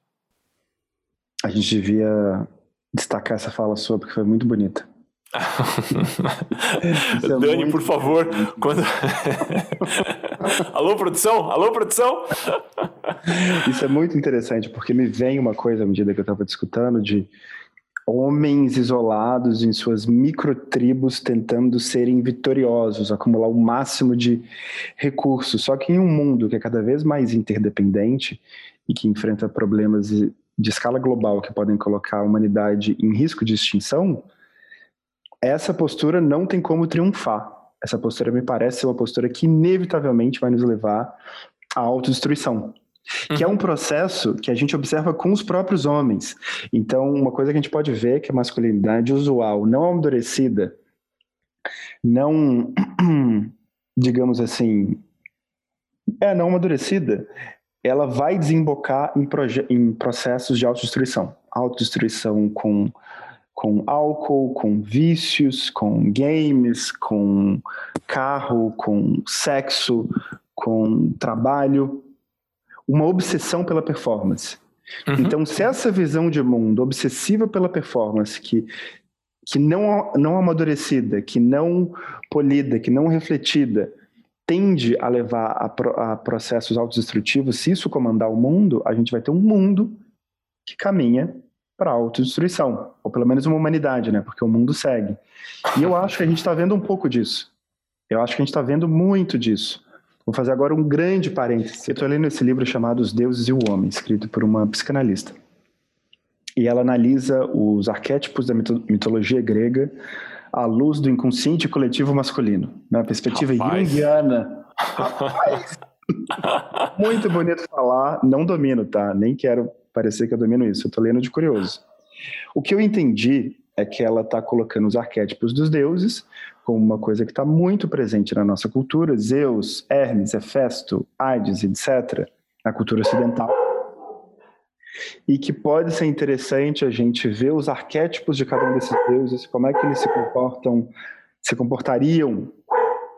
A gente devia destacar essa fala sua, porque foi muito bonita. é Dani, por favor, quando... Alô, produção? Alô, produção? Isso é muito interessante, porque me vem uma coisa à medida que eu estava discutindo de homens isolados em suas microtribos tentando serem vitoriosos, acumular o máximo de recursos. Só que em um mundo que é cada vez mais interdependente e que enfrenta problemas de escala global que podem colocar a humanidade em risco de extinção, essa postura não tem como triunfar. Essa postura me parece ser uma postura que inevitavelmente vai nos levar à autodestruição que é um uhum. processo que a gente observa com os próprios homens. Então, uma coisa que a gente pode ver é que a masculinidade usual, não amadurecida, não, digamos assim, é não amadurecida, ela vai desembocar em, em processos de autodestruição. Autodestruição com, com álcool, com vícios, com games, com carro, com sexo, com trabalho, uma obsessão pela performance. Uhum. Então, se essa visão de mundo obsessiva pela performance, que, que não, não amadurecida, que não polida, que não refletida, tende a levar a, a processos autodestrutivos, se isso comandar o mundo, a gente vai ter um mundo que caminha para autodestruição, ou pelo menos uma humanidade, né? Porque o mundo segue. E eu acho que a gente está vendo um pouco disso. Eu acho que a gente está vendo muito disso. Vou fazer agora um grande parêntese. Eu estou lendo esse livro chamado Os Deuses e o Homem, escrito por uma psicanalista. E ela analisa os arquétipos da mitologia grega à luz do inconsciente coletivo masculino, na perspectiva Rapaz. junguiana. Muito bonito falar, não domino, tá? Nem quero parecer que eu domino isso, eu estou lendo de curioso. O que eu entendi é que ela está colocando os arquétipos dos deuses como uma coisa que está muito presente na nossa cultura, Zeus, Hermes, Hefesto, Hades, etc., na cultura ocidental, e que pode ser interessante a gente ver os arquétipos de cada um desses deuses, como é que eles se comportam, se comportariam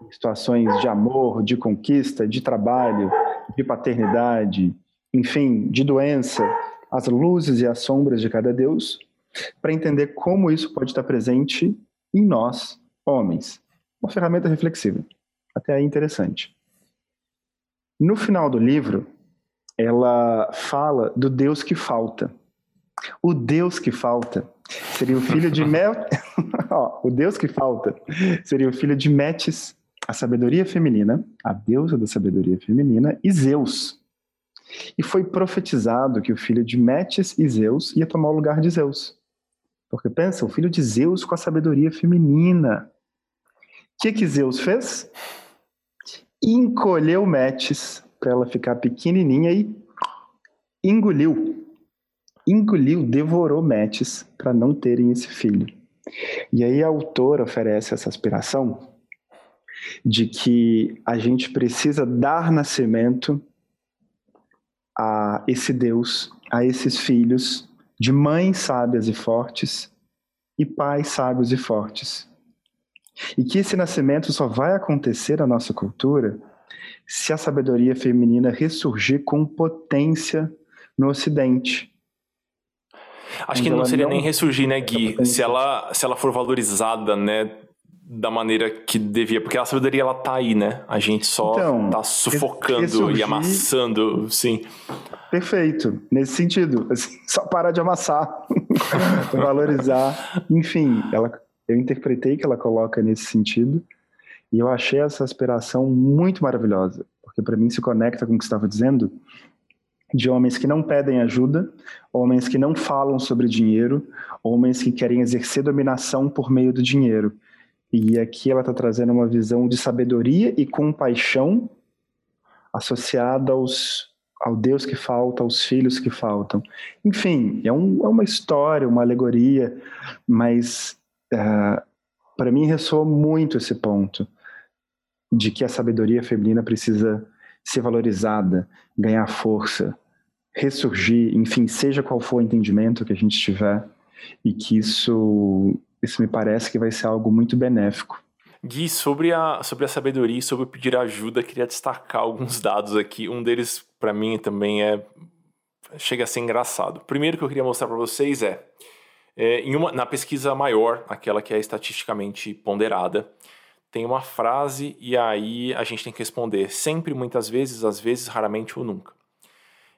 em situações de amor, de conquista, de trabalho, de paternidade, enfim, de doença, as luzes e as sombras de cada deus, para entender como isso pode estar presente em nós homens. Uma ferramenta reflexiva. Até aí interessante. No final do livro, ela fala do Deus que falta. O Deus que falta seria o filho de Mel. o Deus que falta seria o filho de Metis, a sabedoria feminina, a deusa da sabedoria feminina, e Zeus. E foi profetizado que o filho de Metis e Zeus ia tomar o lugar de Zeus. Porque pensa, o filho de Zeus com a sabedoria feminina que, que Zeus fez? Encolheu Metis para ela ficar pequenininha e engoliu. Engoliu, devorou Metis para não terem esse filho. E aí a autora oferece essa aspiração de que a gente precisa dar nascimento a esse Deus, a esses filhos de mães sábias e fortes e pais sábios e fortes e que esse nascimento só vai acontecer na nossa cultura se a sabedoria feminina ressurgir com potência no Ocidente. Acho que não seria não... nem ressurgir, né, Gui? Se ela, se ela for valorizada, né, da maneira que devia, porque a sabedoria ela tá aí, né? A gente só então, tá sufocando ressurgir... e amassando, sim. Perfeito, nesse sentido, assim, só parar de amassar, valorizar, enfim, ela, eu interpretei que ela coloca nesse sentido e eu achei essa aspiração muito maravilhosa, porque para mim se conecta com o que estava dizendo de homens que não pedem ajuda, homens que não falam sobre dinheiro, homens que querem exercer dominação por meio do dinheiro. E aqui ela está trazendo uma visão de sabedoria e compaixão associada aos, ao Deus que falta, aos filhos que faltam. Enfim, é, um, é uma história, uma alegoria, mas é, para mim ressoa muito esse ponto de que a sabedoria feminina precisa ser valorizada, ganhar força, ressurgir, enfim, seja qual for o entendimento que a gente tiver, e que isso, isso me parece que vai ser algo muito benéfico. Gui, sobre a, sobre a sabedoria e sobre pedir ajuda, queria destacar alguns dados aqui. Um deles, para mim, também é chega a ser engraçado. Primeiro que eu queria mostrar para vocês é, é em uma, na pesquisa maior, aquela que é estatisticamente ponderada, tem uma frase e aí a gente tem que responder sempre, muitas vezes, às vezes, raramente ou nunca.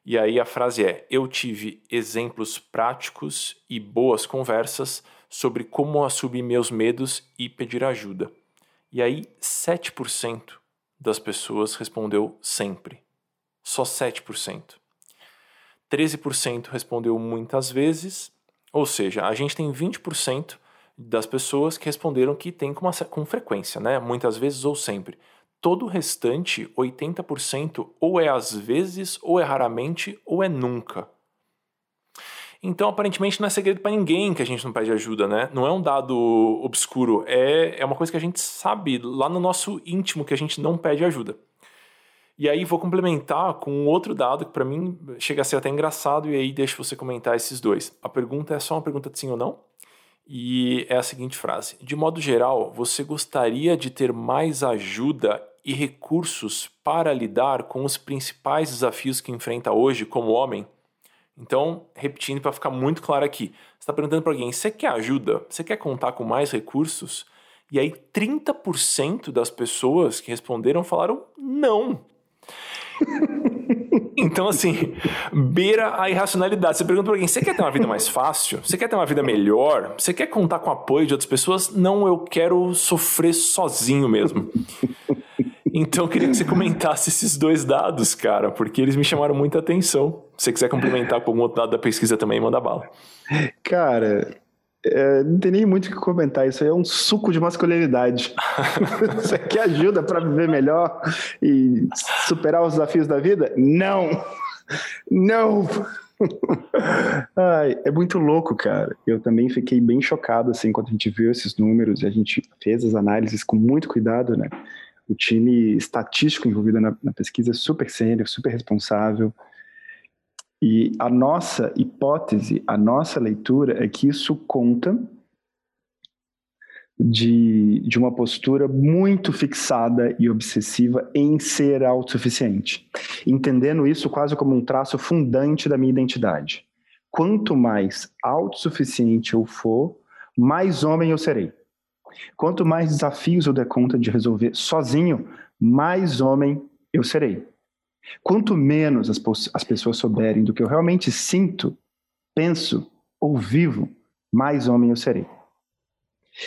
E aí a frase é: Eu tive exemplos práticos e boas conversas sobre como assumir meus medos e pedir ajuda. E aí 7% das pessoas respondeu sempre. Só 7%. 13% respondeu muitas vezes, ou seja, a gente tem 20% das pessoas que responderam que tem com, uma, com frequência, né? Muitas vezes ou sempre. Todo o restante, 80%, ou é às vezes, ou é raramente, ou é nunca. Então, aparentemente, não é segredo para ninguém que a gente não pede ajuda, né? Não é um dado obscuro, é, é uma coisa que a gente sabe lá no nosso íntimo que a gente não pede ajuda. E aí vou complementar com outro dado que para mim chega a ser até engraçado e aí deixo você comentar esses dois. A pergunta é só uma pergunta de sim ou não? e é a seguinte frase: De modo geral, você gostaria de ter mais ajuda e recursos para lidar com os principais desafios que enfrenta hoje como homem? Então, repetindo para ficar muito claro aqui, você está perguntando para alguém: você quer ajuda? Você quer contar com mais recursos? E aí, 30% das pessoas que responderam falaram não. Então, assim, beira a irracionalidade. Você pergunta pra alguém: você quer ter uma vida mais fácil? Você quer ter uma vida melhor? Você quer contar com o apoio de outras pessoas? Não, eu quero sofrer sozinho mesmo. Então, eu queria que você comentasse esses dois dados, cara, porque eles me chamaram muita atenção. Se você quiser complementar com algum outro dado da pesquisa também, manda bala. Cara, é, não tem nem muito o que comentar, isso aí é um suco de masculinidade. Você quer ajuda para viver melhor e superar os desafios da vida? Não! Não! Ai, é muito louco, cara. Eu também fiquei bem chocado assim quando a gente viu esses números e a gente fez as análises com muito cuidado, né? O time estatístico envolvido na, na pesquisa é super sério, super responsável. E a nossa hipótese, a nossa leitura é que isso conta de, de uma postura muito fixada e obsessiva em ser autossuficiente, entendendo isso quase como um traço fundante da minha identidade. Quanto mais autossuficiente eu for, mais homem eu serei. Quanto mais desafios eu der conta de resolver sozinho, mais homem eu serei. Quanto menos as, as pessoas souberem do que eu realmente sinto, penso ou vivo, mais homem eu serei.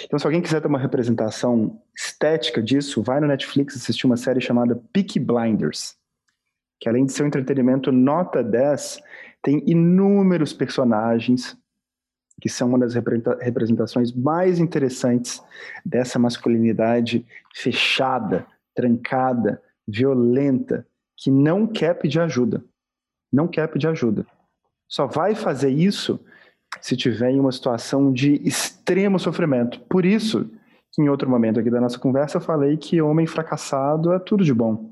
Então, se alguém quiser ter uma representação estética disso, vai no Netflix assistir uma série chamada Peaky Blinders, que além de ser um entretenimento nota 10, tem inúmeros personagens que são uma das representações mais interessantes dessa masculinidade fechada, trancada, violenta, que não quer pedir ajuda. Não quer pedir ajuda. Só vai fazer isso se tiver em uma situação de extremo sofrimento. Por isso, em outro momento aqui da nossa conversa, eu falei que homem fracassado é tudo de bom.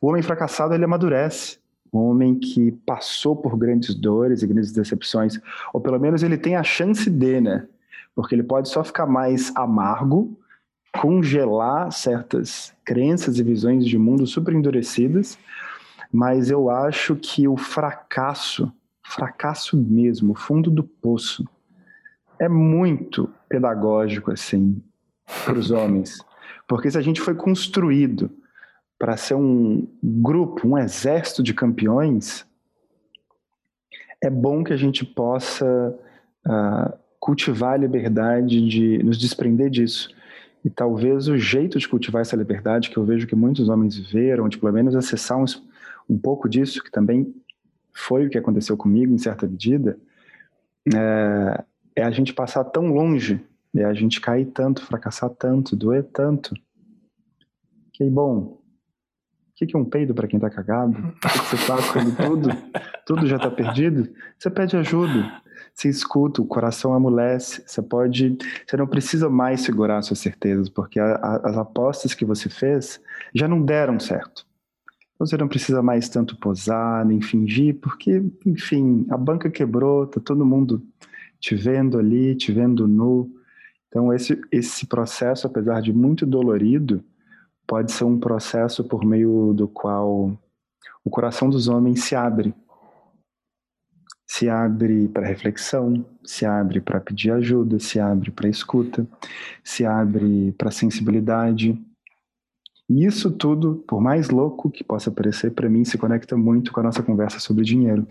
O homem fracassado, ele amadurece. O homem que passou por grandes dores e grandes decepções, ou pelo menos ele tem a chance de, né? Porque ele pode só ficar mais amargo congelar certas crenças e visões de mundo super endurecidas, mas eu acho que o fracasso, fracasso mesmo, fundo do poço, é muito pedagógico assim para os homens. Porque se a gente foi construído para ser um grupo, um exército de campeões, é bom que a gente possa uh, cultivar a liberdade de nos desprender disso. E talvez o jeito de cultivar essa liberdade, que eu vejo que muitos homens viveram, de pelo menos acessar um, um pouco disso, que também foi o que aconteceu comigo em certa medida, é, é a gente passar tão longe, é a gente cair tanto, fracassar tanto, doer tanto, que, bom, que, que é um peido para quem está cagado? O que, que você faz quando tudo, tudo já está perdido? Você pede ajuda, você escuta, o coração amolece, você pode, você não precisa mais segurar suas certezas, porque a, a, as apostas que você fez já não deram certo. Então você não precisa mais tanto posar, nem fingir, porque, enfim, a banca quebrou, tá todo mundo te vendo ali, te vendo nu. Então esse, esse processo, apesar de muito dolorido, pode ser um processo por meio do qual o coração dos homens se abre. Se abre para reflexão, se abre para pedir ajuda, se abre para escuta, se abre para sensibilidade. E isso tudo, por mais louco que possa parecer para mim, se conecta muito com a nossa conversa sobre dinheiro.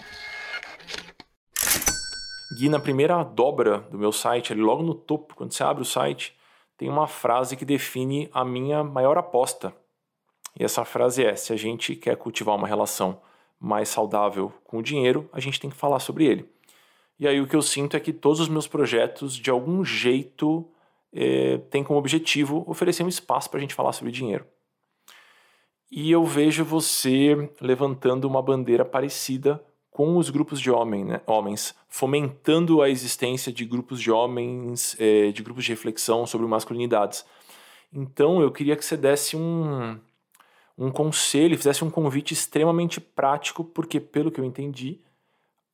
Gui, na primeira dobra do meu site, ali logo no topo, quando você abre o site, tem uma frase que define a minha maior aposta. E essa frase é: se a gente quer cultivar uma relação mais saudável com o dinheiro, a gente tem que falar sobre ele. E aí o que eu sinto é que todos os meus projetos, de algum jeito, é, têm como objetivo oferecer um espaço para a gente falar sobre dinheiro. E eu vejo você levantando uma bandeira parecida com os grupos de homem, né, homens, fomentando a existência de grupos de homens, é, de grupos de reflexão sobre masculinidades. Então eu queria que você desse um, um conselho, fizesse um convite extremamente prático, porque pelo que eu entendi,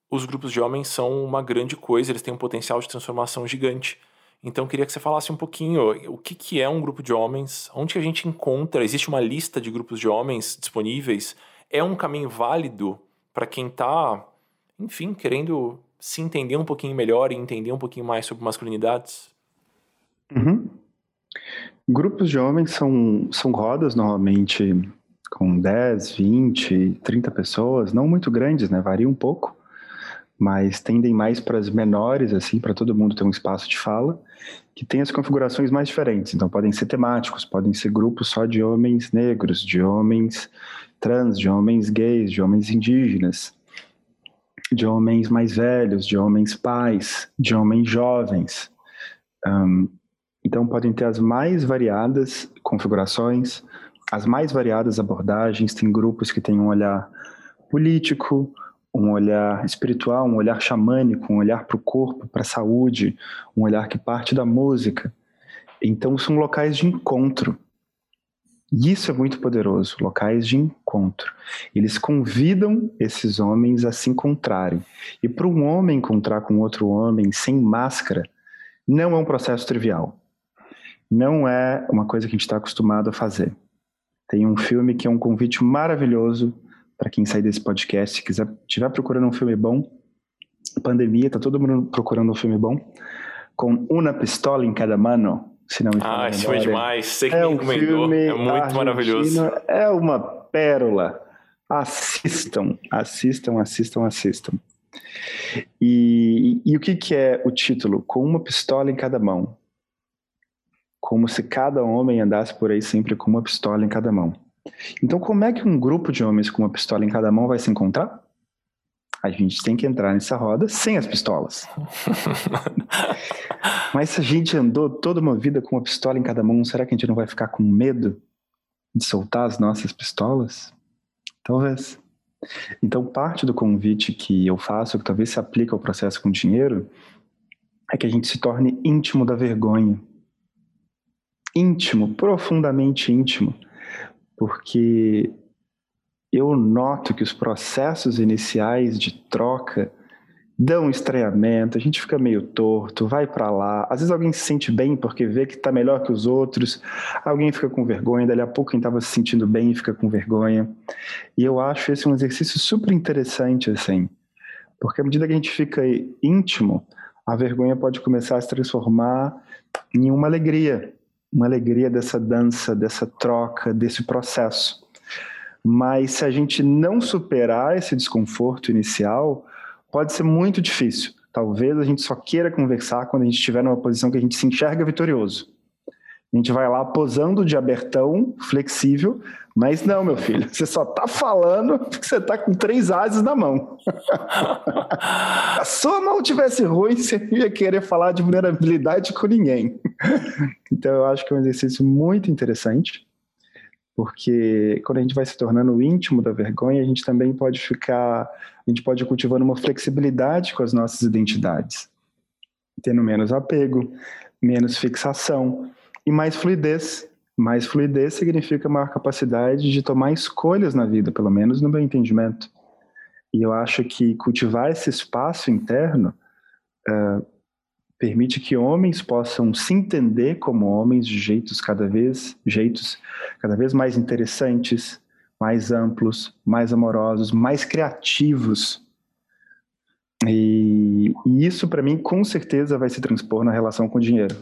os grupos de homens são uma grande coisa, eles têm um potencial de transformação gigante. Então eu queria que você falasse um pouquinho o que, que é um grupo de homens, onde a gente encontra, existe uma lista de grupos de homens disponíveis, é um caminho válido para quem está, enfim, querendo se entender um pouquinho melhor e entender um pouquinho mais sobre masculinidades? Uhum. Grupos de homens são, são rodas normalmente com 10, 20, 30 pessoas, não muito grandes, né? Varia um pouco, mas tendem mais para as menores, assim, para todo mundo ter um espaço de fala, que tem as configurações mais diferentes. Então, podem ser temáticos, podem ser grupos só de homens negros, de homens trans, de homens gays, de homens indígenas, de homens mais velhos, de homens pais, de homens jovens. Um, então, podem ter as mais variadas configurações, as mais variadas abordagens. Tem grupos que têm um olhar político, um olhar espiritual, um olhar xamânico, um olhar para o corpo, para a saúde, um olhar que parte da música. Então, são locais de encontro e isso é muito poderoso, locais de encontro. Eles convidam esses homens a se encontrarem. E para um homem encontrar com outro homem sem máscara, não é um processo trivial. Não é uma coisa que a gente está acostumado a fazer. Tem um filme que é um convite maravilhoso para quem sair desse podcast, se quiser, estiver procurando um filme bom, pandemia, tá todo mundo procurando um filme bom, com uma pistola em cada mano, se não me Ah, esse é demais. Sei que é um filme é muito maravilhoso. É uma pérola. Assistam, assistam, assistam, assistam. E, e o que, que é o título? Com uma pistola em cada mão. Como se cada homem andasse por aí sempre com uma pistola em cada mão. Então, como é que um grupo de homens com uma pistola em cada mão vai se encontrar? A gente tem que entrar nessa roda sem as pistolas. Mas se a gente andou toda uma vida com uma pistola em cada mão, será que a gente não vai ficar com medo de soltar as nossas pistolas? Talvez. Então, parte do convite que eu faço, que talvez se aplique ao processo com dinheiro, é que a gente se torne íntimo da vergonha. Íntimo, profundamente íntimo. Porque eu noto que os processos iniciais de troca dão um estranhamento, a gente fica meio torto, vai para lá. Às vezes alguém se sente bem porque vê que está melhor que os outros, alguém fica com vergonha, dali a pouco quem estava se sentindo bem fica com vergonha. E eu acho esse um exercício super interessante, assim, porque à medida que a gente fica íntimo, a vergonha pode começar a se transformar em uma alegria. uma alegria dessa dança, dessa troca, desse processo. Mas se a gente não superar esse desconforto inicial, pode ser muito difícil. Talvez a gente só queira conversar quando a gente estiver numa posição que a gente se enxerga vitorioso. A gente vai lá posando de abertão, flexível, mas não, meu filho, você só tá falando porque você tá com três ases na mão. a sua mão tivesse ruim, você não ia querer falar de vulnerabilidade com ninguém. então eu acho que é um exercício muito interessante, porque quando a gente vai se tornando íntimo da vergonha, a gente também pode ficar, a gente pode cultivando uma flexibilidade com as nossas identidades, tendo menos apego, menos fixação e mais fluidez. Mais fluidez significa maior capacidade de tomar escolhas na vida, pelo menos no meu entendimento. E eu acho que cultivar esse espaço interno uh, permite que homens possam se entender como homens de jeitos cada vez jeitos cada vez mais interessantes, mais amplos, mais amorosos, mais criativos. E, e isso para mim com certeza vai se transpor na relação com o dinheiro.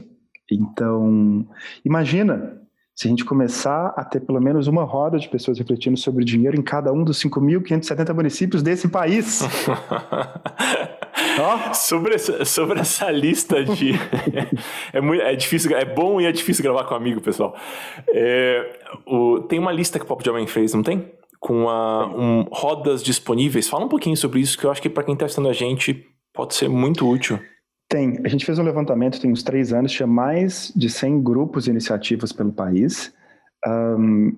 Então, imagina se a gente começar a ter pelo menos uma roda de pessoas refletindo sobre dinheiro em cada um dos 5.570 municípios desse país. oh. sobre, essa, sobre essa lista de. é, muito, é difícil, é bom e é difícil gravar com amigo, pessoal. É, o, tem uma lista que o de Homem fez, não tem? Com a, um, rodas disponíveis. Fala um pouquinho sobre isso, que eu acho que para quem está assistindo a gente pode ser muito útil. Tem. A gente fez um levantamento tem uns três anos, tinha mais de 100 grupos e iniciativas pelo país. Um,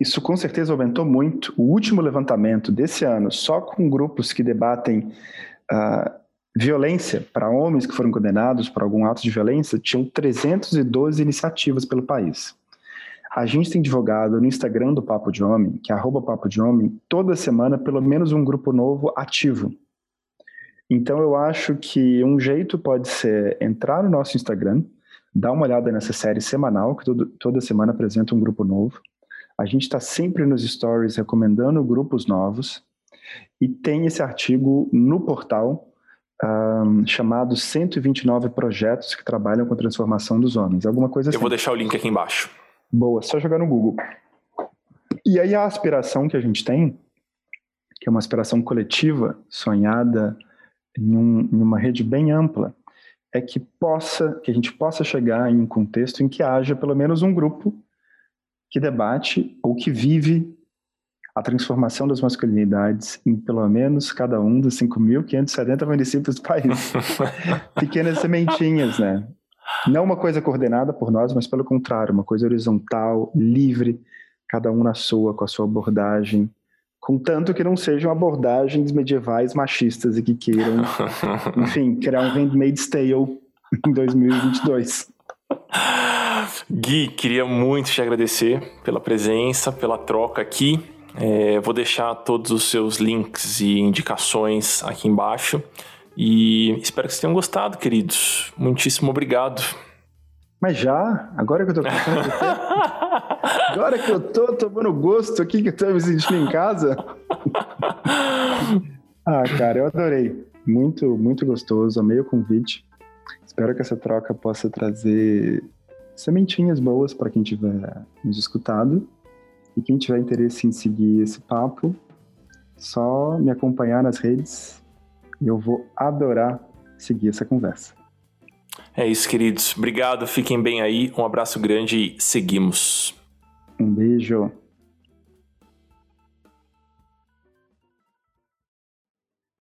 isso com certeza aumentou muito. O último levantamento desse ano, só com grupos que debatem violência para homens que foram condenados por algum ato de violência, tinham 312 iniciativas pelo país. A gente tem divulgado no Instagram do Papo de Homem, que é Papo de Homem, toda semana pelo menos um grupo novo ativo. Então eu acho que um jeito pode ser entrar no nosso Instagram, dar uma olhada nessa série semanal, que todo, toda semana apresenta um grupo novo. A gente está sempre nos stories recomendando grupos novos. E tem esse artigo no portal um, chamado 129 projetos que trabalham com a transformação dos homens. Alguma coisa assim. Eu vou deixar o link aqui embaixo. Boa, só jogar no Google. E aí a aspiração que a gente tem, que é uma aspiração coletiva, sonhada em, um, em uma rede bem ampla, é que possa, que a gente possa chegar em um contexto em que haja pelo menos um grupo que debate ou que vive a transformação das masculinidades em pelo menos cada um dos 5.570 municípios do país. Pequenas sementinhas, né? Não uma coisa coordenada por nós, mas pelo contrário, uma coisa horizontal, livre, cada um na sua, com a sua abordagem, Contanto que não sejam abordagens medievais machistas e que queiram, enfim, criar um Handmaid's Tale em 2022. Gui, queria muito te agradecer pela presença, pela troca aqui. É, vou deixar todos os seus links e indicações aqui embaixo. E espero que vocês tenham gostado, queridos. Muitíssimo obrigado. Mas já? Agora que eu tô Agora que eu tô tomando gosto aqui, que eu tô me sentindo em casa. ah, cara, eu adorei. Muito, muito gostoso. Amei o convite. Espero que essa troca possa trazer sementinhas boas para quem tiver nos escutado. E quem tiver interesse em seguir esse papo, só me acompanhar nas redes. E eu vou adorar seguir essa conversa. É isso, queridos. Obrigado, fiquem bem aí. Um abraço grande e seguimos. Um beijo.